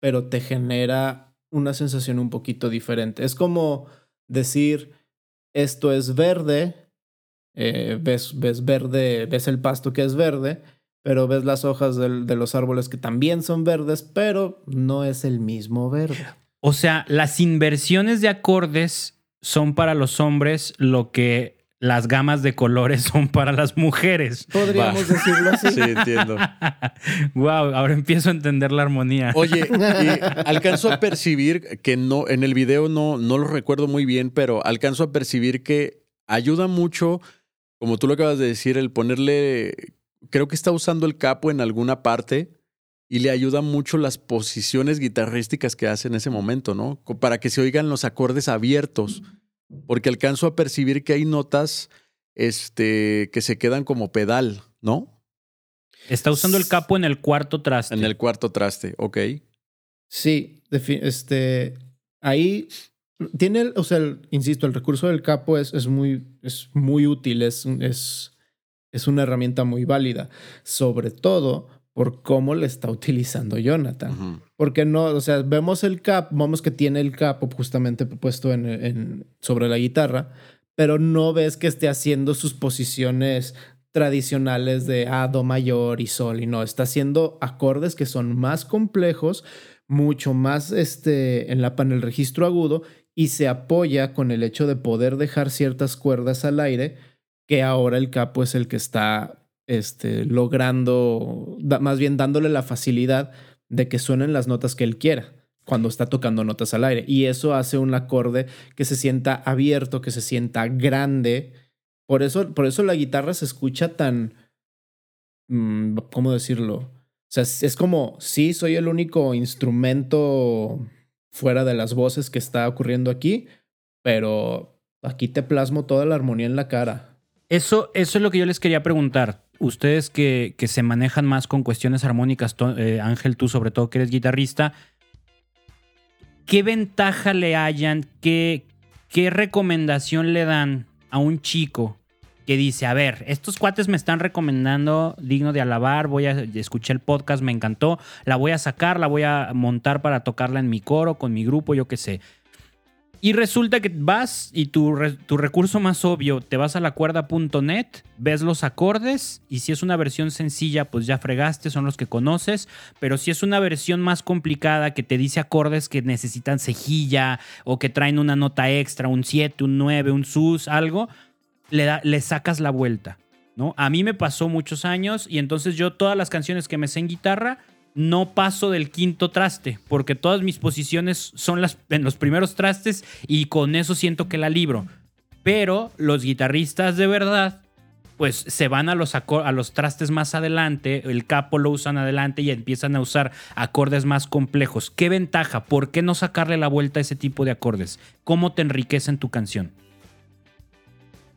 S2: pero te genera una sensación un poquito diferente. Es como decir, esto es verde, eh, ves, ves verde, ves el pasto que es verde, pero ves las hojas de los árboles que también son verdes, pero no es el mismo verde.
S3: O sea, las inversiones de acordes son para los hombres lo que las gamas de colores son para las mujeres.
S2: Podríamos decirlo así.
S1: Sí, entiendo.
S3: wow, ahora empiezo a entender la armonía.
S1: Oye, alcanzo a percibir que no, en el video no, no lo recuerdo muy bien, pero alcanzo a percibir que ayuda mucho, como tú lo acabas de decir, el ponerle, creo que está usando el capo en alguna parte y le ayuda mucho las posiciones guitarrísticas que hace en ese momento, ¿no? Para que se oigan los acordes abiertos, porque alcanzo a percibir que hay notas este, que se quedan como pedal, ¿no?
S3: Está usando el capo en el cuarto traste.
S1: En el cuarto traste, ok.
S2: Sí, este, ahí tiene, o sea, insisto, el recurso del capo es, es, muy, es muy útil, es, es, es una herramienta muy válida, sobre todo por cómo le está utilizando Jonathan. Porque no, o sea, vemos el cap, vemos que tiene el capo justamente puesto en, sobre la guitarra, pero no ves que esté haciendo sus posiciones tradicionales de A, Do mayor y Sol, y no, está haciendo acordes que son más complejos, mucho más este, en, la, en el registro agudo, y se apoya con el hecho de poder dejar ciertas cuerdas al aire, que ahora el capo es el que está este, logrando, más bien dándole la facilidad de que suenen las notas que él quiera cuando está tocando notas al aire. Y eso hace un acorde que se sienta abierto, que se sienta grande. Por eso, por eso la guitarra se escucha tan... Mm, ¿Cómo decirlo? O sea, es como, sí, soy el único instrumento fuera de las voces que está ocurriendo aquí, pero aquí te plasmo toda la armonía en la cara.
S3: Eso, eso es lo que yo les quería preguntar ustedes que, que, se manejan más con cuestiones armónicas, eh, Ángel, tú sobre todo que eres guitarrista, ¿qué ventaja le hayan, qué, qué recomendación le dan a un chico que dice, a ver, estos cuates me están recomendando, digno de alabar, voy a escuchar el podcast, me encantó, la voy a sacar, la voy a montar para tocarla en mi coro, con mi grupo, yo qué sé. Y resulta que vas y tu, tu recurso más obvio, te vas a la cuerda.net, ves los acordes y si es una versión sencilla, pues ya fregaste, son los que conoces, pero si es una versión más complicada que te dice acordes que necesitan cejilla o que traen una nota extra, un 7, un 9, un sus, algo, le, le sacas la vuelta. ¿no? A mí me pasó muchos años y entonces yo todas las canciones que me sé en guitarra no paso del quinto traste, porque todas mis posiciones son las, en los primeros trastes y con eso siento que la libro. Pero los guitarristas de verdad, pues se van a los, a los trastes más adelante, el capo lo usan adelante y empiezan a usar acordes más complejos. ¿Qué ventaja? ¿Por qué no sacarle la vuelta a ese tipo de acordes? ¿Cómo te enriquecen tu canción?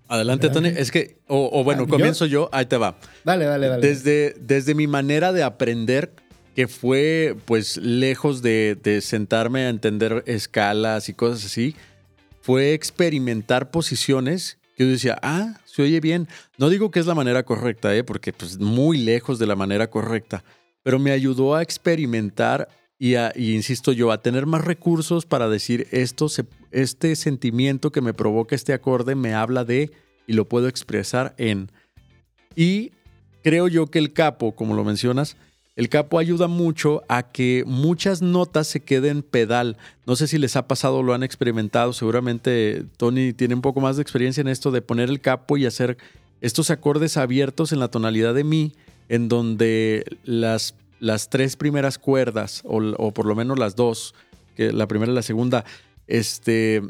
S1: Adelante, Tony. Es que, o, bueno, ah, comienzo yo? ahí te va.
S2: Dale, dale, dale.
S1: Desde, desde mi manera de aprender, que fue pues lejos de, sentarme a entender escalas y cosas así, fue experimentar posiciones que yo decía, ah, se oye bien. No digo que es la manera correcta, ¿eh? porque pues muy lejos de la manera correcta, pero me ayudó a experimentar y, insisto yo, a tener más recursos para decir esto, este sentimiento que me provoca este acorde me habla de y lo puedo expresar en. Y creo yo que el capo, como lo mencionas, el capo ayuda mucho a que muchas notas se queden pedal. No sé si les ha pasado o lo han experimentado. Seguramente Tony tiene un poco más de experiencia en esto de poner el capo y hacer estos acordes abiertos en la tonalidad de mi, en donde las, las tres primeras cuerdas, o, por lo menos las dos, que la primera y la segunda, este,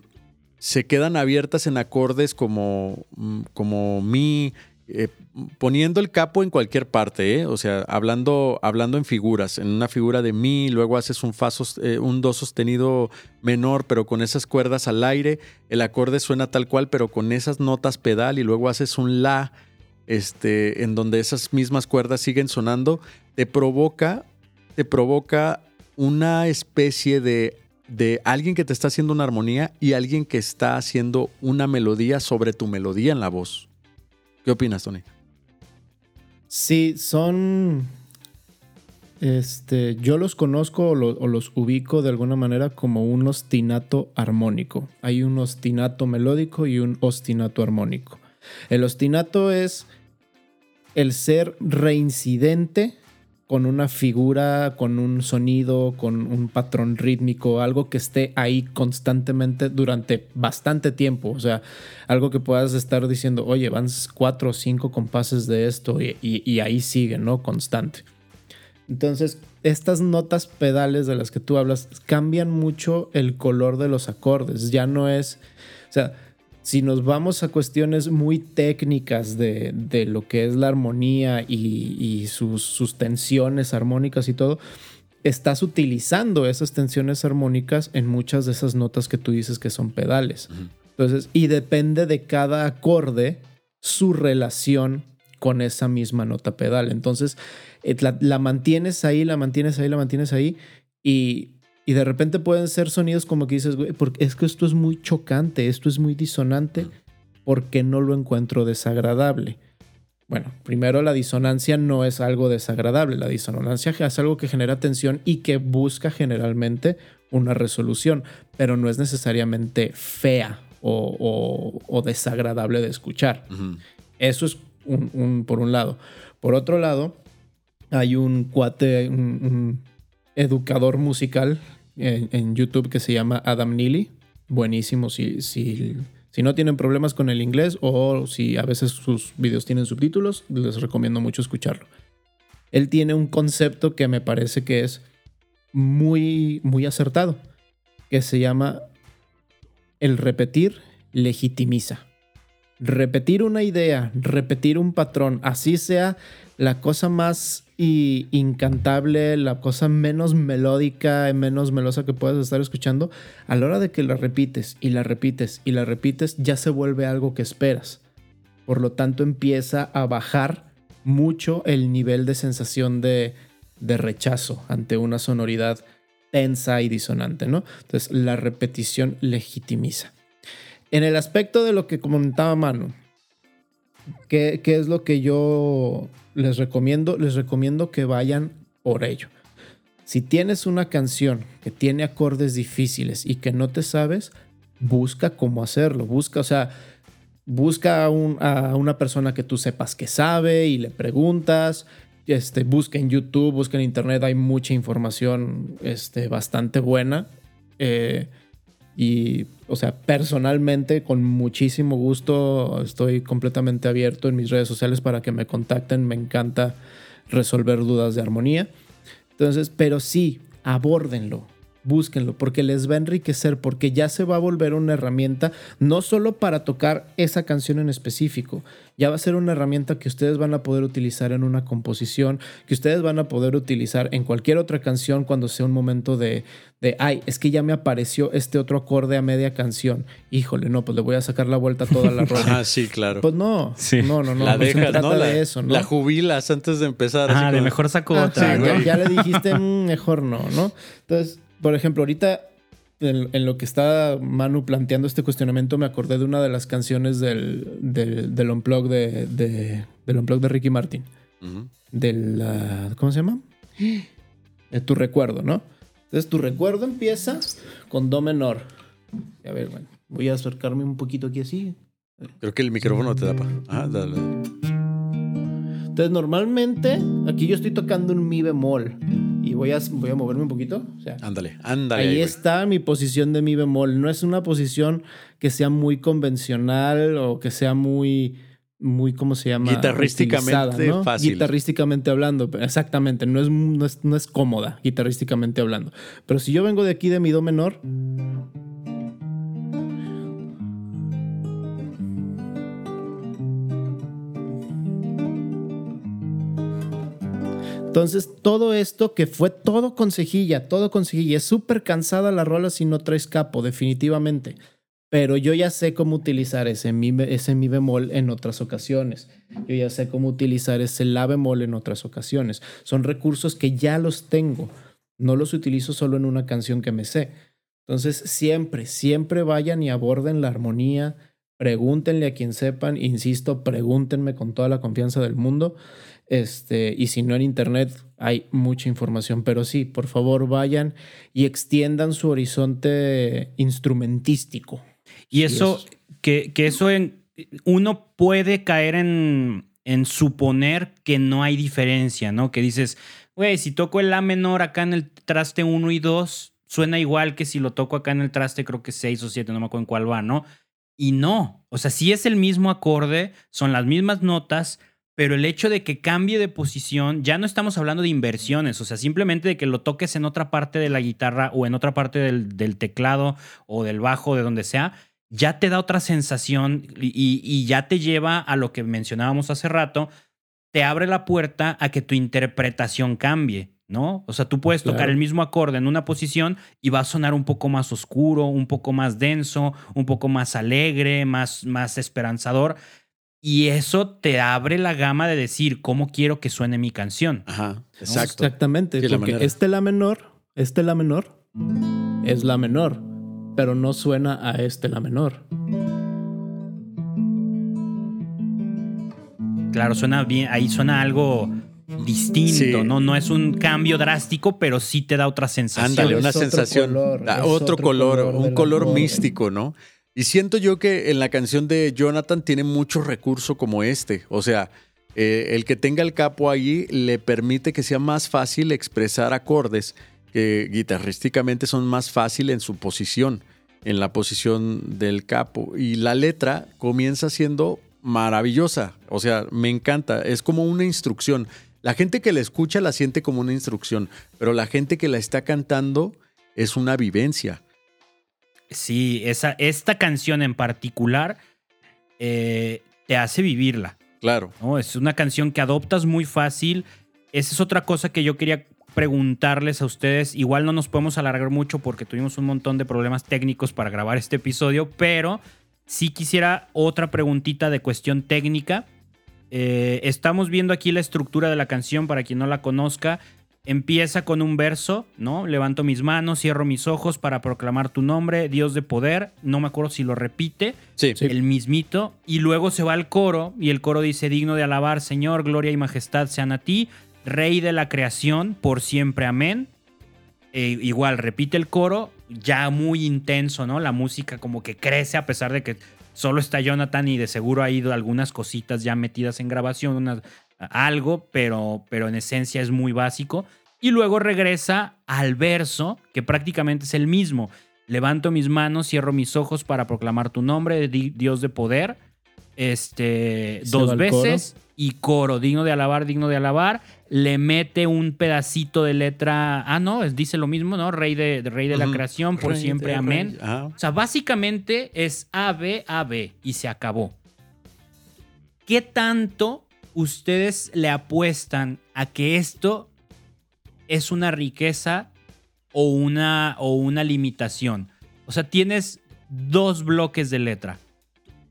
S1: se quedan abiertas en acordes como, mm, como mi, eh, poniendo el capo en cualquier parte, ¿eh? o sea, hablando, hablando en figuras, en una figura de mi, luego haces un fa eh, un do sostenido menor, pero con esas cuerdas al aire, el acorde suena tal cual, pero con esas notas pedal, y luego haces un la, este, en donde esas mismas cuerdas siguen sonando, te provoca, te provoca una especie de de alguien que te está haciendo una armonía y alguien que está haciendo una melodía sobre tu melodía en la voz. ¿Qué opinas, Tony?
S2: Sí, son. Este, yo los conozco o, los ubico de alguna manera como un ostinato armónico. Hay un ostinato melódico y un ostinato armónico. El ostinato es el ser reincidente con una figura, con un sonido, con un patrón rítmico, algo que esté ahí constantemente durante bastante tiempo. O sea, algo que puedas estar diciendo, oye, van cuatro o cinco compases de esto y, ahí sigue, ¿no? Constante. Entonces, estas notas pedales de las que tú hablas cambian mucho el color de los acordes. Ya no es, o sea, si nos vamos a cuestiones muy técnicas de, lo que es la armonía y, sus, tensiones armónicas y todo, estás utilizando esas tensiones armónicas en muchas de esas notas que tú dices que son pedales. Entonces, y depende de cada acorde su relación con esa misma nota pedal. Entonces, eh, la mantienes ahí, la mantienes ahí, la mantienes ahí y y de repente pueden ser sonidos como que dices, güey, porque es que esto es muy chocante, esto es muy disonante, porque no lo encuentro desagradable. Bueno, primero la disonancia no es algo desagradable, la disonancia es algo que genera tensión y que busca generalmente una resolución, pero no es necesariamente fea o, desagradable de escuchar. Eso es un, por un lado. Por otro lado, hay un cuate, un educador musical en, YouTube que se llama Adam Neely. Buenísimo si, si, Si no tienen problemas con el inglés o si a veces sus videos tienen subtítulos, les recomiendo mucho escucharlo. Él tiene un concepto que me parece que es muy, muy acertado, que se llama el repetir legitimiza. Repetir una idea, repetir un patrón, así sea la cosa más incantable, la cosa menos melódica, menos melosa que puedas estar escuchando, a la hora de que la repites y la repites y la repites, ya se vuelve algo que esperas. Por lo tanto, empieza a bajar mucho el nivel de sensación de, de rechazo ante una sonoridad tensa y disonante, ¿no? Entonces, la repetición legitimiza. En el aspecto de lo que comentaba Manu, ¿qué, ¿qué, es lo que yo les recomiendo? Les recomiendo que vayan por ello. Si tienes una canción que tiene acordes difíciles y que no te sabes, busca cómo hacerlo. Busca, o sea, busca a, una persona que tú sepas que sabe y le preguntas. Este, busca en YouTube, busca en Internet, hay mucha información este, bastante buena. Eh, y, o sea, personalmente, con muchísimo gusto, estoy completamente abierto en mis redes sociales para que me contacten. Me encanta resolver dudas de armonía. Entonces, pero sí, abórdenlo búsquenlo, porque les va a enriquecer, porque ya se va a volver una herramienta no solo para tocar esa canción en específico, ya va a ser una herramienta que ustedes van a poder utilizar en una composición, que ustedes van a poder utilizar en cualquier otra canción cuando sea un momento de, de ay, es que ya me apareció este otro acorde a media canción. Híjole, no, pues le voy a sacar la vuelta a toda la rola.
S1: ah, sí, claro.
S2: Pues no, no, no, no.
S1: La dejas,
S2: trata
S1: ¿no? La,
S2: de eso, ¿no?
S1: La jubilas antes de empezar.
S3: Ah, de mejor saco otra,
S2: ya, ya, le dijiste, mm, mejor no, ¿no? Entonces, por ejemplo, ahorita en, lo que está Manu planteando este cuestionamiento, me acordé de una de las canciones del, del, del unplug de, de, del unplug de Ricky Martin. Del, ¿cómo se llama? De tu recuerdo, ¿no? Entonces, tu recuerdo empieza con Do menor. A ver, bueno, voy a acercarme un poquito aquí así.
S1: Creo que el micrófono te tapa. Ah, dale.
S2: Entonces, normalmente, aquí yo estoy tocando un Mi bemol y voy a, voy a moverme un poquito. O sea,
S1: ándale, ándale.
S2: Ahí, está mi posición de mi bemol. No es una posición que sea muy convencional o que sea muy, muy ¿cómo se llama?
S1: Guitarrísticamente fácil.
S2: Guitarrísticamente hablando. Exactamente, no es, no, es, no es cómoda guitarrísticamente hablando. Pero si yo vengo de aquí de mi do menor... Entonces, todo esto que fue todo consejilla, todo consejilla, es súper cansada la rola si no traes capo, definitivamente. Pero yo ya sé cómo utilizar ese mi, ese mi bemol en otras ocasiones. Yo ya sé cómo utilizar ese la bemol en otras ocasiones. Son recursos que ya los tengo. No los utilizo solo en una canción que me sé. Entonces, siempre, siempre vayan y aborden la armonía. Pregúntenle a quien sepan, insisto, pregúntenme con toda la confianza del mundo. Este, y si no en internet hay mucha información, pero sí, por favor vayan y extiendan su horizonte instrumentístico.
S3: Y eso, que, que, eso en, uno puede caer en, en suponer que no hay diferencia, ¿no? Que dices, güey, si toco el La menor acá en el traste 1 y 2, suena igual que si lo toco acá en el traste, creo que 6 o 7, no me acuerdo en cuál va, ¿no? Y no, o sea, sí es el mismo acorde, son las mismas notas, pero el hecho de que cambie de posición, ya no estamos hablando de inversiones, o sea, simplemente de que lo toques en otra parte de la guitarra o en otra parte del, teclado o del bajo, de donde sea, ya te da otra sensación y, ya te lleva a lo que mencionábamos hace rato, te abre la puerta a que tu interpretación cambie. ¿no? O sea, tú puedes tocar el mismo acorde en una posición y va a sonar un poco más oscuro, un poco más denso, un poco más alegre, más, más esperanzador. Y eso te abre la gama de decir cómo quiero que suene mi canción.
S1: Ajá, exacto.
S2: Exactamente. porque este la menor, este la menor, es la menor, pero no suena a este la menor.
S3: Claro, suena bien, ahí suena algo distinto, ¿no? No es un cambio drástico, pero sí te da otra sensación.
S1: Ándale, una sensación, ah, otro, color, un color místico, ¿no? Y siento yo que en la canción de Jonathan tiene mucho recurso como este. O sea, eh, el que tenga el capo allí le permite que sea más fácil expresar acordes que guitarrísticamente son más fácil en su posición. en la posición del capo. Y la letra comienza siendo maravillosa. O sea, me encanta. Es como una instrucción. La gente que la escucha la siente como una instrucción, pero la gente que la está cantando es una vivencia.
S3: Sí, esa, esta canción en particular eh, te hace vivirla.
S1: Claro.
S3: ¿no? Es una canción que adoptas muy fácil. Esa es otra cosa que yo quería preguntarles a ustedes. Igual no nos podemos alargar mucho porque tuvimos un montón de problemas técnicos para grabar este episodio, pero sí quisiera otra preguntita de cuestión técnica. Eh, estamos viendo aquí la estructura de la canción para quien no la conozca. Empieza con un verso, ¿no? Levanto mis manos, cierro mis ojos para proclamar tu nombre, Dios de poder. No me acuerdo si lo repite.
S1: Sí.
S2: Sí.
S3: El mismito. Y luego se va al coro y el coro dice, digno de alabar, Señor, gloria y majestad sean a ti, Rey de la creación, por siempre, amén. Eh, igual, repite el coro, ya muy intenso, ¿no? La música como que crece a pesar de que solo está Jonathan y de seguro ha ido algunas cositas ya metidas en grabación, unas- algo, pero, pero en esencia es muy básico. Y luego regresa al verso, que prácticamente es el mismo. Levanto mis manos, cierro mis ojos para proclamar tu nombre, di- Dios de poder. Este,
S2: Se
S3: dos veces y coro, digno de alabar, digno de alabar. Le mete un pedacito de letra. Ah, no, dice lo mismo, ¿no? Rey de, de- rey de la creación, por
S1: Rey
S3: siempre,
S1: de
S3: amén.
S1: rey.
S3: O sea, básicamente es A, B, A, B y se acabó. ¿Qué tanto ustedes le apuestan a que esto es una riqueza o una, o una limitación? O sea, tienes dos bloques de letra.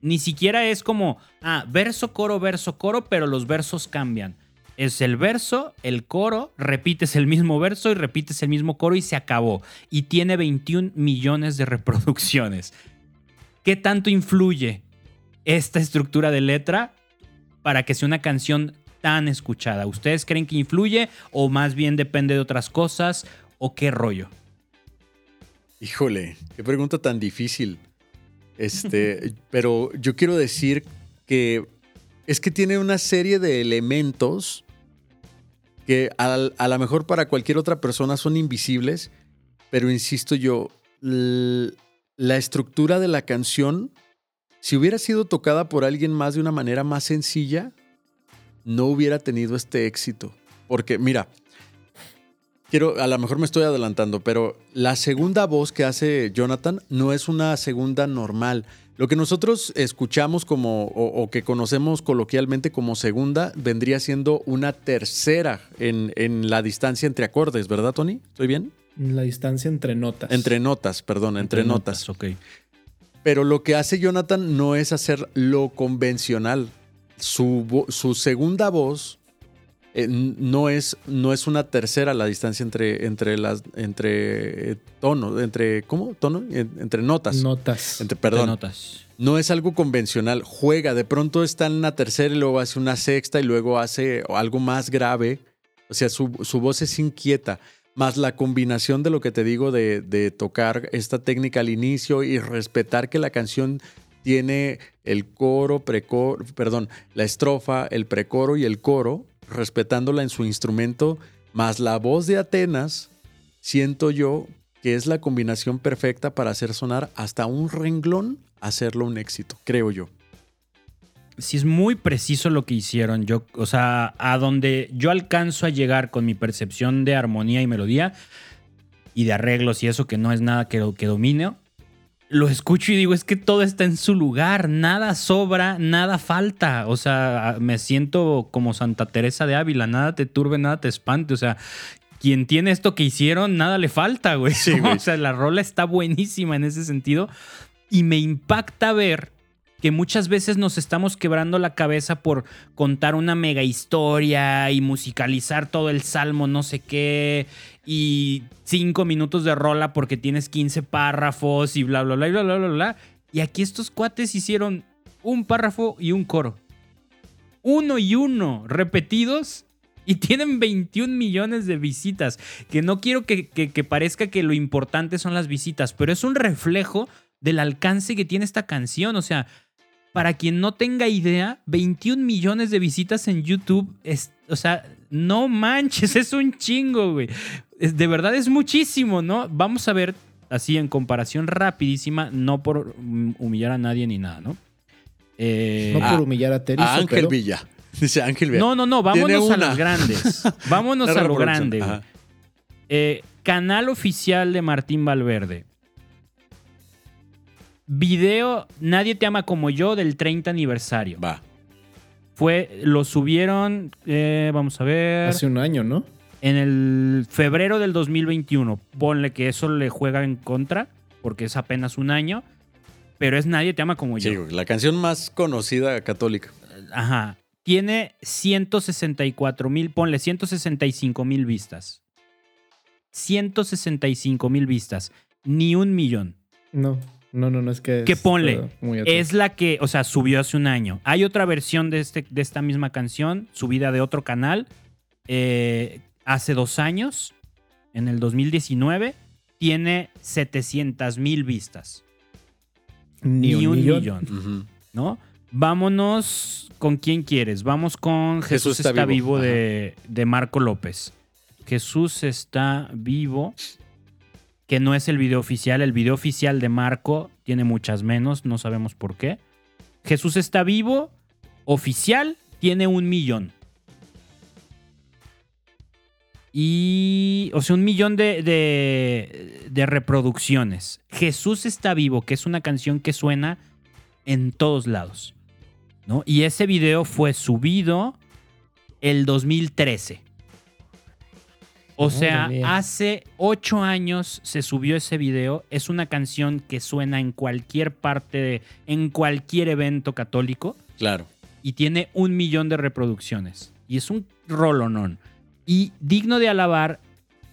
S3: Ni siquiera es como, ah, verso, coro, verso, coro, pero los versos cambian. Es el verso, el coro, repites el mismo verso y repites el mismo coro y se acabó. Y tiene 21 millones de reproducciones. ¿Qué tanto influye esta estructura de letra para que sea una canción tan escuchada? ¿Ustedes creen que influye o más bien depende de otras cosas o qué rollo?
S1: Híjole, qué pregunta tan difícil. Este, pero yo quiero decir que es que tiene una serie de elementos que al- a lo mejor para cualquier otra persona son invisibles, pero insisto yo, la estructura de la canción, si hubiera sido tocada por alguien más de una manera más sencilla, no hubiera tenido este éxito. Porque, mira, quiero, a lo mejor me estoy adelantando, pero la segunda voz que hace Jonathan no es una segunda normal. Lo que nosotros escuchamos como, o, o que conocemos coloquialmente como segunda, vendría siendo una tercera en, en la distancia entre acordes, ¿verdad, Tony? ¿Estoy bien?
S2: La distancia entre notas.
S1: Entre notas, perdón, entre, notas.
S3: Ok.
S1: Pero lo que hace Jonathan no es hacer lo convencional. Su, su segunda voz eh, no, es, no es una tercera la distancia entre, entre las entre eh, tonos, entre ¿cómo? Tono, En- entre notas.
S2: Notas.
S1: Entre, perdón.
S3: notas.
S1: No es algo convencional. Juega, de pronto está en una tercera y luego hace una sexta y luego hace algo más grave. O sea, su, su voz es inquieta. Más la combinación de lo que te digo de, de tocar esta técnica al inicio y respetar que la canción tiene el coro, precoro, perdón, la estrofa, el precoro y el coro, respetándola en su instrumento, más la voz de Atenas, siento yo que es la combinación perfecta para hacer sonar hasta un renglón, hacerlo un éxito, creo yo.
S3: Sí es muy preciso lo que hicieron. Yo, o sea, a donde yo alcanzo a llegar con mi percepción de armonía y melodía y de arreglos y eso que no es nada que, que domine, lo escucho y digo, es que todo está en su lugar, nada sobra, nada falta. O sea, me siento como Santa Teresa de Ávila, nada te turbe, nada te espante. O sea, quien tiene esto que hicieron, nada le falta, güey.
S1: Sí, güey.
S3: O sea, la rola está buenísima en ese sentido. Y me impacta ver que muchas veces nos estamos quebrando la cabeza por contar una mega historia y musicalizar todo el salmo, no sé qué, y cinco minutos de rola porque tienes 15 párrafos y bla, bla, bla, bla, bla, bla, bla. Y aquí estos cuates hicieron un párrafo y un coro. Uno y uno, repetidos. Y tienen 21 millones de visitas. Que no quiero que- que parezca que lo importante son las visitas, pero es un reflejo del alcance que tiene esta canción. O sea, para quien no tenga idea, 21 millones de visitas en YouTube es, o sea, no manches, es un chingo, güey. Es- De verdad es muchísimo, ¿no? Vamos a ver así en comparación rapidísima, no por humillar a nadie ni nada, ¿no? Eh,
S2: No
S1: Ah,
S2: por humillar a Terizo,
S1: A Ángel
S2: pero
S1: Villa. Dice Ángel Villa.
S3: no, no, no, vámonos a los grandes. Vámonos a lo grande. güey. Eh, canal oficial de Martín Valverde. Video Nadie te ama como yo del 30 aniversario.
S1: Va.
S3: Fue, lo subieron, eh, vamos a ver,
S2: hace un año, ¿no?
S3: en el febrero del 2021. Ponle que eso le juega en contra, porque es apenas un año. Pero es Nadie te ama como yo.
S1: Sí, güey, la canción más conocida católica.
S3: Ajá. Tiene 164 mil, ponle 165 mil vistas. 165 mil vistas. Ni un millón.
S2: No, no, no, no es que.
S3: Que
S2: es,
S3: ponle,
S2: muy atrás.
S3: Es la que, o sea, subió hace un año. Hay otra versión de, este, de esta misma canción, subida de otro canal, eh, hace dos años, en el 2019. Tiene 700 mil vistas.
S2: Ni, un, millón.
S3: ¿no? Vámonos con quién quieres. Vamos con Jesús,
S1: Jesús
S3: está,
S1: está
S3: vivo,
S1: vivo.
S3: de, de Marco López. Jesús está vivo, que no es el video oficial. El video oficial de Marco tiene muchas menos, no sabemos por qué. Jesús está vivo, oficial, tiene un millón. Y, o sea, un millón de, de, reproducciones. Jesús está vivo, que es una canción que suena en todos lados. ¿no? Y ese video fue subido el 2013. O sea, hace ocho años se subió ese video. Es una canción que suena en cualquier parte, de- en cualquier evento católico
S1: Claro.
S3: y tiene un millón de reproducciones. Y es un rolonón. Y digno de alabar,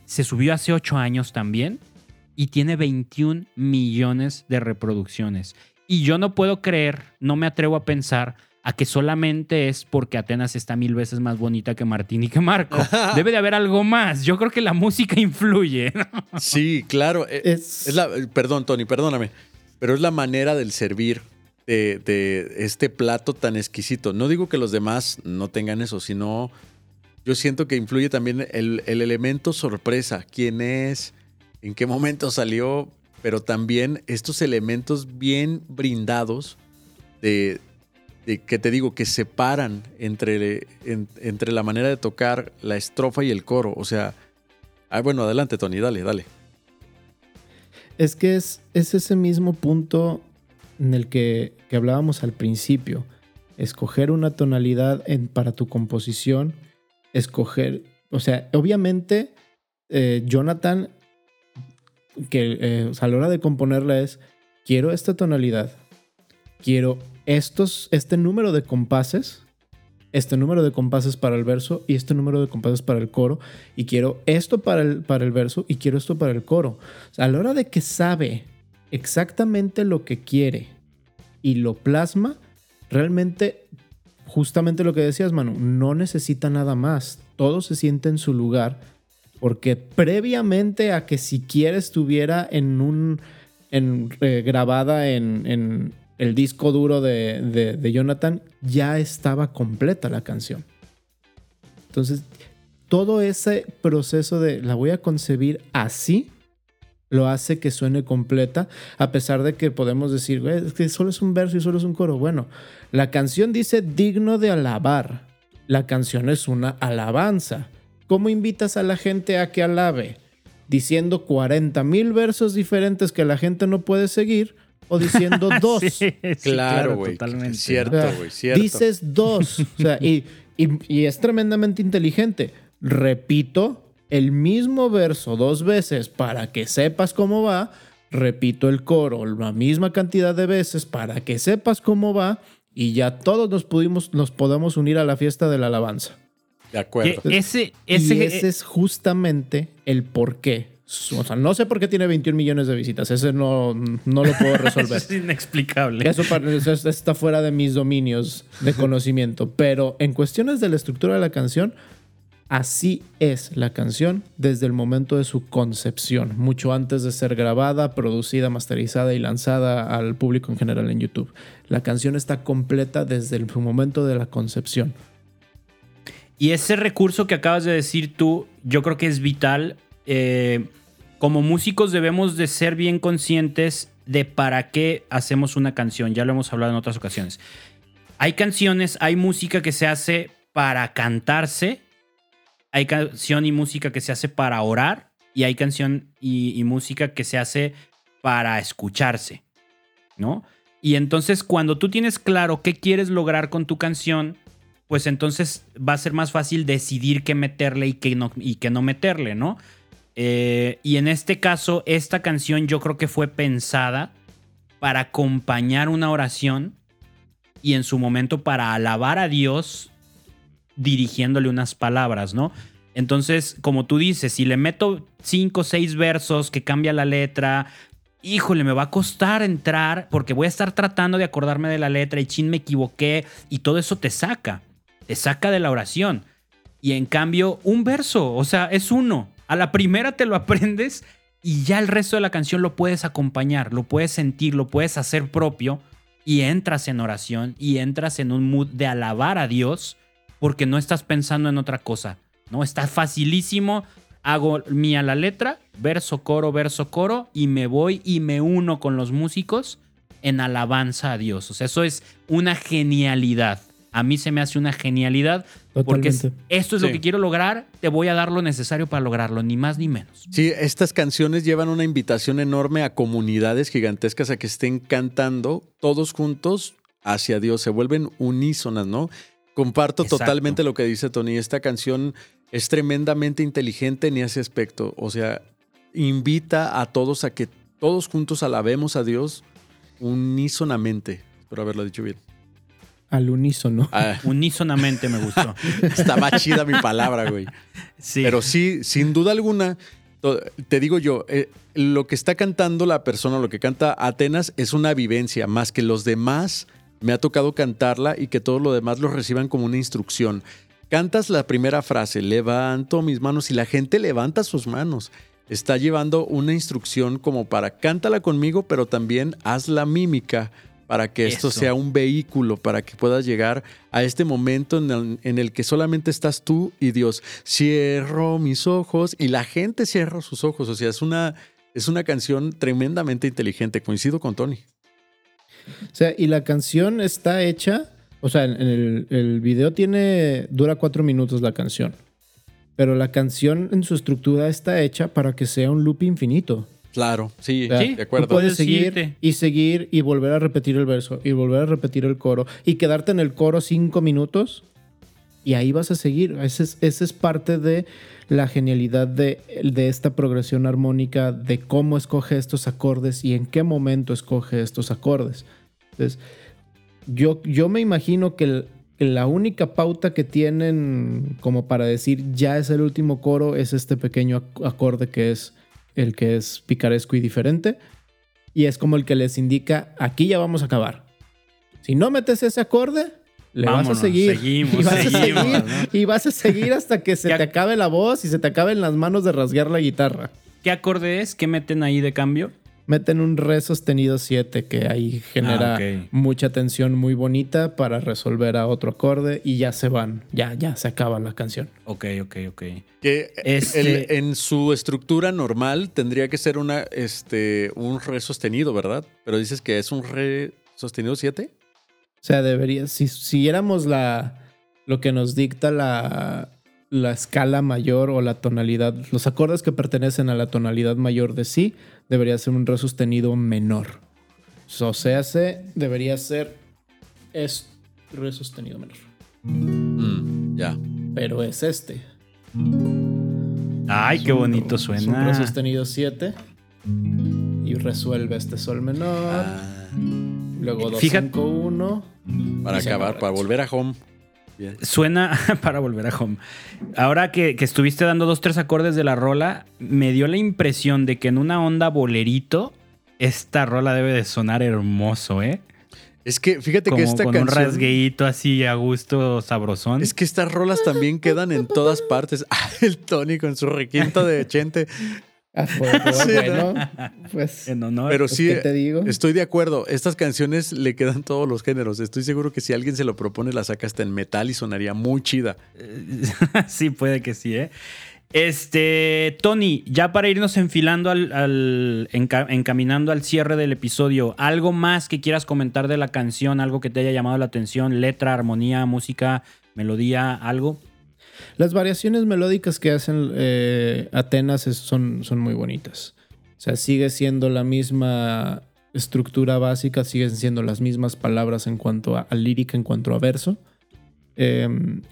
S3: se subió hace 8 años también y tiene 21 millones de reproducciones. Y yo no puedo creer, no me atrevo a pensar a que solamente es porque Atenas está mil veces más bonita que Martín y que Marco. Debe de haber algo más. Yo creo que la música influye.
S1: Sí, claro. eh,
S2: Es,
S1: Es la, perdón, Tony, perdóname, pero es la manera del servir de, de este plato tan exquisito. No digo que los demás no tengan eso, sino yo siento que influye también el, el elemento sorpresa, quién es, en qué momento salió, pero también estos elementos bien brindados de que te digo, que separan entre, en- entre la manera de tocar la estrofa y el coro. O sea, ah, bueno, adelante, Tony, dale, dale.
S2: es que es, es ese mismo punto en el que, que hablábamos al principio. Escoger una tonalidad en- para tu composición, escoger, o sea, obviamente eh, Jonathan, que eh, a la hora de componerla es, quiero esta tonalidad, quiero estos, este número de compases, este número de compases para el verso y este número de compases para el coro, y quiero esto para el, para el verso y quiero esto para el coro. A la hora de que sabe exactamente lo que quiere y lo plasma, realmente, justamente lo que decías, Manu, no necesita nada más. Todo se siente en su lugar, porque previamente a que siquiera estuviera en un. En, eh, grabada en el disco duro de, de- Jonathan, ya estaba completa la canción. Entonces, todo ese proceso de la voy a concebir así lo hace que suene completa, a pesar de que podemos decir, "Güey, es que solo es un verso y solo es un coro. Bueno, la canción dice digno de alabar. La canción es una alabanza. ¿Cómo invitas a la gente a que alabe? Diciendo 40 mil versos diferentes que la gente no puede seguir o diciendo dos.
S3: Sí,
S1: Claro, güey.
S3: totalmente.
S1: Cierto,
S2: O sea,
S1: güey. Cierto.
S2: Dices dos. O sea, y, y- y es tremendamente inteligente. Repito el mismo verso dos veces para que sepas cómo va. Repito el coro la misma cantidad de veces para que sepas cómo va. Y ya todos nos pudimos, nos podemos unir a la fiesta de la alabanza.
S1: De acuerdo.
S3: Ese, ese,
S2: y ese es justamente el por qué. O sea, no sé por qué tiene 21 millones de visitas. Ese no, no lo puedo resolver.
S3: es inexplicable.
S2: Eso, eso está fuera de mis dominios de conocimiento. Pero en cuestiones de la estructura de la canción, así es la canción desde el momento de su concepción, mucho antes de ser grabada, producida, masterizada y lanzada al público en general en YouTube. La canción está completa desde el momento de la concepción.
S3: Y ese recurso que acabas de decir tú, yo creo que es vital. eh, como músicos debemos de ser bien conscientes de para qué hacemos una canción. Ya lo hemos hablado en otras ocasiones. Hay canciones, hay música que se hace para cantarse, hay canción y música que se hace para orar y hay canción y, música que se hace para escucharse, ¿no? Y entonces cuando tú tienes claro qué quieres lograr con tu canción, pues entonces va a ser más fácil decidir qué meterle y qué no, y qué no meterle, ¿no? Eh, y en este caso, esta canción yo creo que fue pensada para acompañar una oración y en su momento para alabar a Dios dirigiéndole unas palabras, ¿no? Entonces, como tú dices, si le meto cinco o seis versos que cambia la letra, híjole, me va a costar entrar porque voy a estar tratando de acordarme de la letra y chin me equivoqué y todo eso te saca, te saca de la oración. Y en cambio, un verso, o sea, es uno. A la primera te lo aprendes y ya el resto de la canción lo puedes acompañar, lo puedes sentir, lo puedes hacer propio y entras en oración y entras en un mood de alabar a Dios porque no estás pensando en otra cosa. No, está facilísimo. Hago mía la letra, verso, coro, verso, coro y me voy y me uno con los músicos en alabanza a Dios. O sea, eso es una genialidad. A mí se me hace una genialidad porque es- esto es lo que quiero lograr, te voy a dar lo necesario para lograrlo, ni más ni menos.
S1: Sí, estas canciones llevan una invitación enorme a comunidades gigantescas a que estén cantando todos juntos hacia Dios, se vuelven unísonas, ¿no? Comparto
S3: Exacto.
S1: totalmente lo que dice Tony, esta canción es tremendamente inteligente en ese aspecto, o sea, invita a todos a que todos juntos alabemos a Dios unísonamente. Espero haberlo dicho bien.
S2: Al unísono.
S1: Ah,
S3: Unísonamente me gustó.
S1: está más chida mi palabra, güey.
S3: Sí.
S1: Pero sí, sin duda alguna, te digo yo, eh, lo que está cantando la persona, lo que canta Atenas es una vivencia, más que los demás me ha tocado cantarla y que todo lo demás lo reciban como una instrucción. Cantas la primera frase, levanto mis manos y la gente levanta sus manos. Está llevando una instrucción como para cántala conmigo, pero también haz la mímica para que esto
S3: Eso.
S1: sea un vehículo, para que puedas llegar a este momento en el, en el que solamente estás tú y Dios. Cierro mis ojos y la gente cierra sus ojos. O sea, es una, es una canción tremendamente inteligente. Coincido con Tony.
S2: O sea, y la canción está hecha. O sea, en el, el video tiene. dura cuatro minutos la canción. Pero la canción en su estructura está hecha para que sea un loop infinito.
S1: Claro, sí, de acuerdo.
S2: Tú puedes seguir y seguir y volver a repetir el verso y volver a repetir el coro y quedarte en el coro cinco minutos y ahí vas a seguir. Ese es, ese es parte de la genialidad de, de esta progresión armónica, de cómo escoge estos acordes y en qué momento escoge estos acordes. Entonces, yo, yo me imagino que, el- la única pauta que tienen como para decir ya es el último coro es este pequeño ac- acorde que es el que es picaresco y diferente. Y es como el que les indica, aquí ya vamos a acabar. Si no metes ese acorde, le
S3: Vámonos,
S2: vas a seguir.
S3: seguimos,
S2: y, vas a seguir
S3: ¿no?
S2: y vas a seguir hasta que se te acabe la voz y se te acaben las manos de rasguear la guitarra.
S3: ¿Qué acorde es? ¿Qué meten ahí de cambio?
S2: Meten un re sostenido 7 que ahí genera
S3: Ah, ok.
S2: mucha tensión muy bonita para resolver a otro acorde y ya se van, ya, ya se acaba la canción.
S3: Ok, ok, ok.
S1: Que
S3: Este-
S1: el- en su estructura normal tendría que ser una, este, un re sostenido, ¿verdad? Pero dices que es un re sostenido 7.
S2: O sea, debería, si siguiéramos la, lo que nos dicta la, la escala mayor o la tonalidad, los acordes que pertenecen a la tonalidad mayor de sí, debería ser un re sostenido menor. O sea, se debería ser es re sostenido menor.
S1: Mm, ya.
S2: Pero es este.
S3: Ay, qué bonito
S2: Es un re
S3: suena.
S2: sostenido 7 y resuelve este sol menor.
S1: Ah,
S2: luego 2,
S3: Fíjate-
S2: 5, 1.
S1: para acabar,
S2: acaba
S1: para volver a home. Bien.
S3: Suena para volver a home. Ahora que, que estuviste dando dos, tres acordes de la rola, me dio la impresión de que en una onda bolerito, esta rola debe de sonar hermoso, ¿eh?
S1: Es que fíjate
S3: Como
S1: que esta
S3: con un
S1: canción.
S3: rasgueito así a gusto sabrosón.
S1: Es que estas rolas también quedan en todas partes. Ah, el Tony con su requinto de Chente.
S2: Ah,
S1: Sí,
S2: bueno. Pues,
S3: en honor.
S1: Pero
S2: pues,
S1: sí,
S2: ¿qué te digo?
S1: estoy de acuerdo. Estas canciones le quedan todos los géneros. Estoy seguro que si alguien se lo propone, la saca hasta en metal y sonaría muy chida.
S3: sí, puede que sí, ¿eh? Este, Tony, ya para irnos enfilando al, al- enca- encaminando al cierre del episodio, ¿algo más que quieras comentar de la canción? ¿Algo que te haya llamado la atención? ¿Letra, armonía, música, melodía, algo?
S2: Las variaciones melódicas que hacen eh, Atenas son, son muy bonitas. O sea, sigue siendo la misma estructura básica, siguen siendo las mismas palabras en cuanto a, lírica, en cuanto a verso. Eh,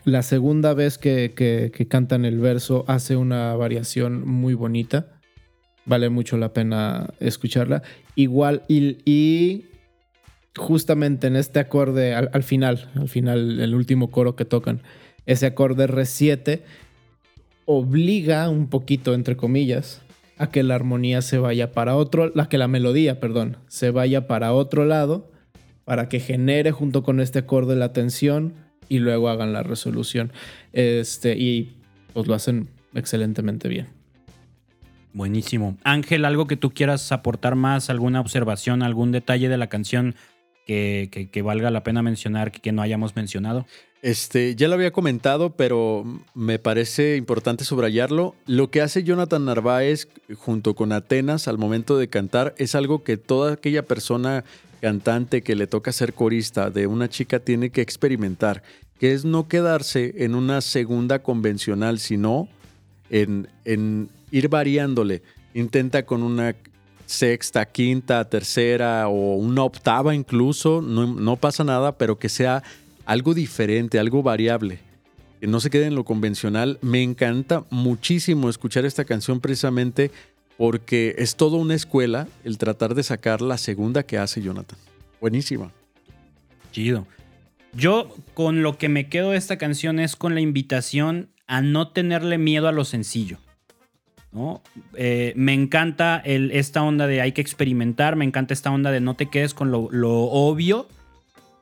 S2: la segunda vez que, que- cantan el verso hace una variación muy bonita. Vale mucho la pena escucharla. Igual, y, justamente en este acorde, al final, al final, el último coro que tocan, ese acorde R7 obliga un poquito, entre comillas, a que la armonía se vaya para otro, la que la melodía, perdón, se vaya para otro lado, para que genere junto con este acorde la tensión y luego hagan la resolución. Este, y pues lo hacen excelentemente bien.
S3: Buenísimo. Ángel, ¿algo que tú quieras aportar más? ¿Alguna observación, algún detalle de la canción que, que- valga la pena mencionar que no hayamos mencionado?
S1: Este, ya lo había comentado, pero me parece importante subrayarlo. Lo que hace Jonathan Narváez junto con Atenas al momento de cantar es algo que toda aquella persona cantante que le toca ser corista de una chica tiene que experimentar, que es no quedarse en una segunda convencional, sino en, en ir variándole. Intenta con una sexta, quinta, tercera o una octava incluso, no, no pasa nada, pero que sea algo diferente, algo variable. Que no se quede en lo convencional. Me encanta muchísimo escuchar esta canción precisamente porque es toda una escuela el tratar de sacar la segunda que hace Jonathan. Buenísima.
S3: Chido. Yo con lo que me quedo de esta canción es con la invitación a no tenerle miedo a lo sencillo. ¿no? Eh, me encanta esta onda de hay que experimentar, me encanta esta onda de no te quedes con lo obvio.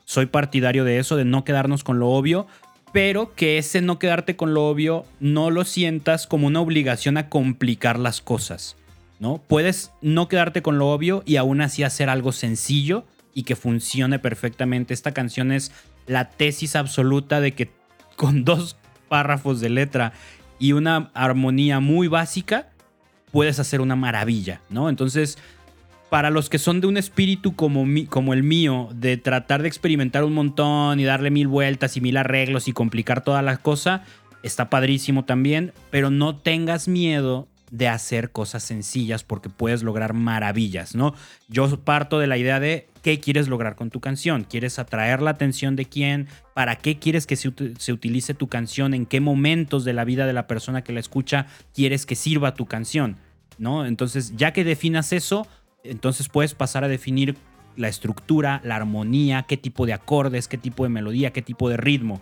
S3: Soy partidario de eso, de no quedarnos con lo obvio, pero que ese no quedarte con lo obvio no lo sientas como una obligación a complicar las cosas. ¿no? Puedes no quedarte con lo obvio y aún así hacer algo sencillo y que funcione perfectamente. Esta canción es la tesis absoluta de que con dos párrafos de letra y una armonía muy básica puedes hacer una maravilla, ¿no? Entonces, para los que son de un espíritu como, mi- como el mío, de tratar de experimentar un montón y darle mil vueltas y mil arreglos y complicar toda la cosa, está padrísimo también, pero no tengas miedo de hacer cosas sencillas porque puedes lograr maravillas, ¿no? Yo parto de la idea de qué quieres lograr con tu canción. ¿Quieres atraer la atención de quién? ¿Para qué quieres que se, se utilice tu canción? ¿En qué momentos de la vida de la persona que la escucha quieres que sirva tu canción? ¿No? Entonces, ya que definas eso, entonces puedes pasar a definir la estructura, la armonía, qué tipo de acordes, qué tipo de melodía, qué tipo de ritmo.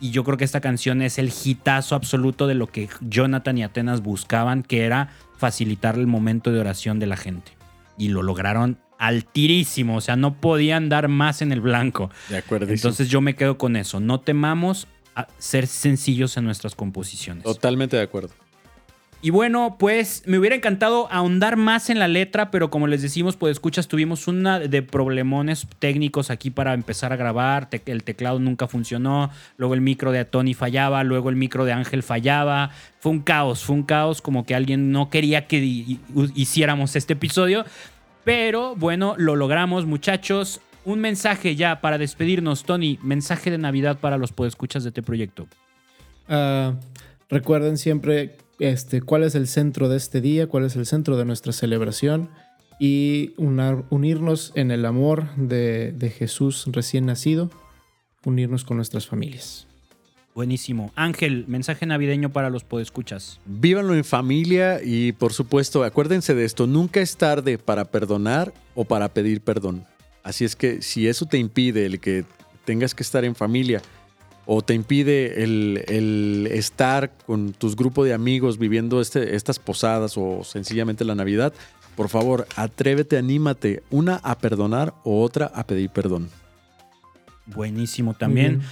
S3: Y yo creo que esta canción es el hitazo absoluto de lo que Jonathan y Atenas buscaban, que era facilitar el momento de oración de la gente. Y lo lograron altirísimo, o sea, no podían dar más en el blanco.
S1: De acuerdo.
S3: Entonces yo me quedo con eso. No temamos a ser sencillos en nuestras composiciones.
S1: Totalmente de acuerdo.
S3: Y bueno, pues me hubiera encantado ahondar más en la letra, pero como les decimos, pues escuchas, tuvimos una de problemones técnicos aquí para empezar a grabar. El teclado nunca funcionó, luego el micro de Tony fallaba, luego el micro de Ángel fallaba. Fue un caos, fue un caos como que alguien no quería que hi- hi- hiciéramos este episodio. Pero bueno, lo logramos, muchachos. Un mensaje ya para despedirnos, Tony. Mensaje de Navidad para los podescuchas de este proyecto.
S2: Ah, recuerden siempre este, cuál es el centro de este día, cuál es el centro de nuestra celebración y unar- unirnos en el amor de, de Jesús recién nacido, unirnos con nuestras familias.
S3: Buenísimo. Ángel, mensaje navideño para los podescuchas.
S1: Vívanlo en familia y por supuesto, acuérdense de esto, nunca es tarde para perdonar o para pedir perdón. Así es que si eso te impide el que tengas que estar en familia o te impide el, el estar con tus grupos de amigos viviendo este, estas posadas o sencillamente la Navidad, por favor, atrévete, anímate, una a perdonar o otra a pedir perdón.
S3: Buenísimo también.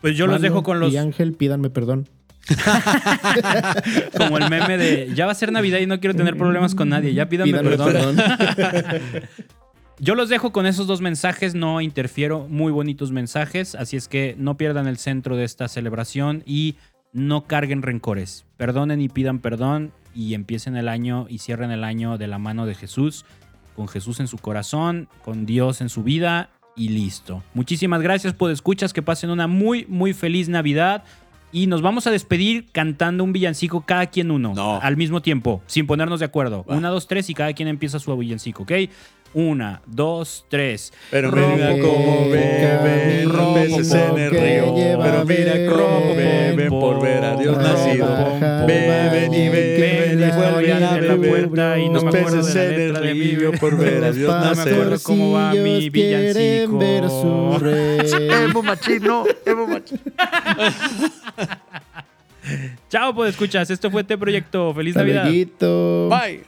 S3: Pues yo los dejo con los.
S2: Y Ángel, pídanme perdón.
S3: Como el meme de ya va a ser Navidad y no quiero tener problemas con nadie. Ya pídanme
S2: Pídanme
S3: perdón.
S2: perdón.
S3: Yo los dejo con esos dos mensajes, no interfiero. Muy bonitos mensajes. Así es que no pierdan el centro de esta celebración y no carguen rencores. Perdonen y pidan perdón y empiecen el año y cierren el año de la mano de Jesús, con Jesús en su corazón, con Dios en su vida y listo. Muchísimas gracias por escuchas, que pasen una muy, muy feliz Navidad. Y nos vamos a despedir cantando un villancico cada quien uno,
S1: No.
S3: al mismo tiempo, sin ponernos de acuerdo.
S1: Va.
S3: Una, dos, tres y cada quien empieza su villancico, ¿ok? Una, dos, tres.
S1: Pero
S3: Robo,
S1: mira cómo beben los peces en el río. Pero mira cómo
S2: beben,
S1: por ver a Dios nacido. Beben y beben y vuelven a beber.
S3: puerta y no
S1: Los
S3: me acuerdo
S1: peces en el río por ver a Dios
S3: No me acuerdo
S1: nacer.
S3: cómo va mi villancico.
S2: ver a su rey.
S1: Emo machino, emo machino.
S3: Chao, pues escuchas. Esto fue Te Proyecto. Feliz Navidad.
S1: Bye.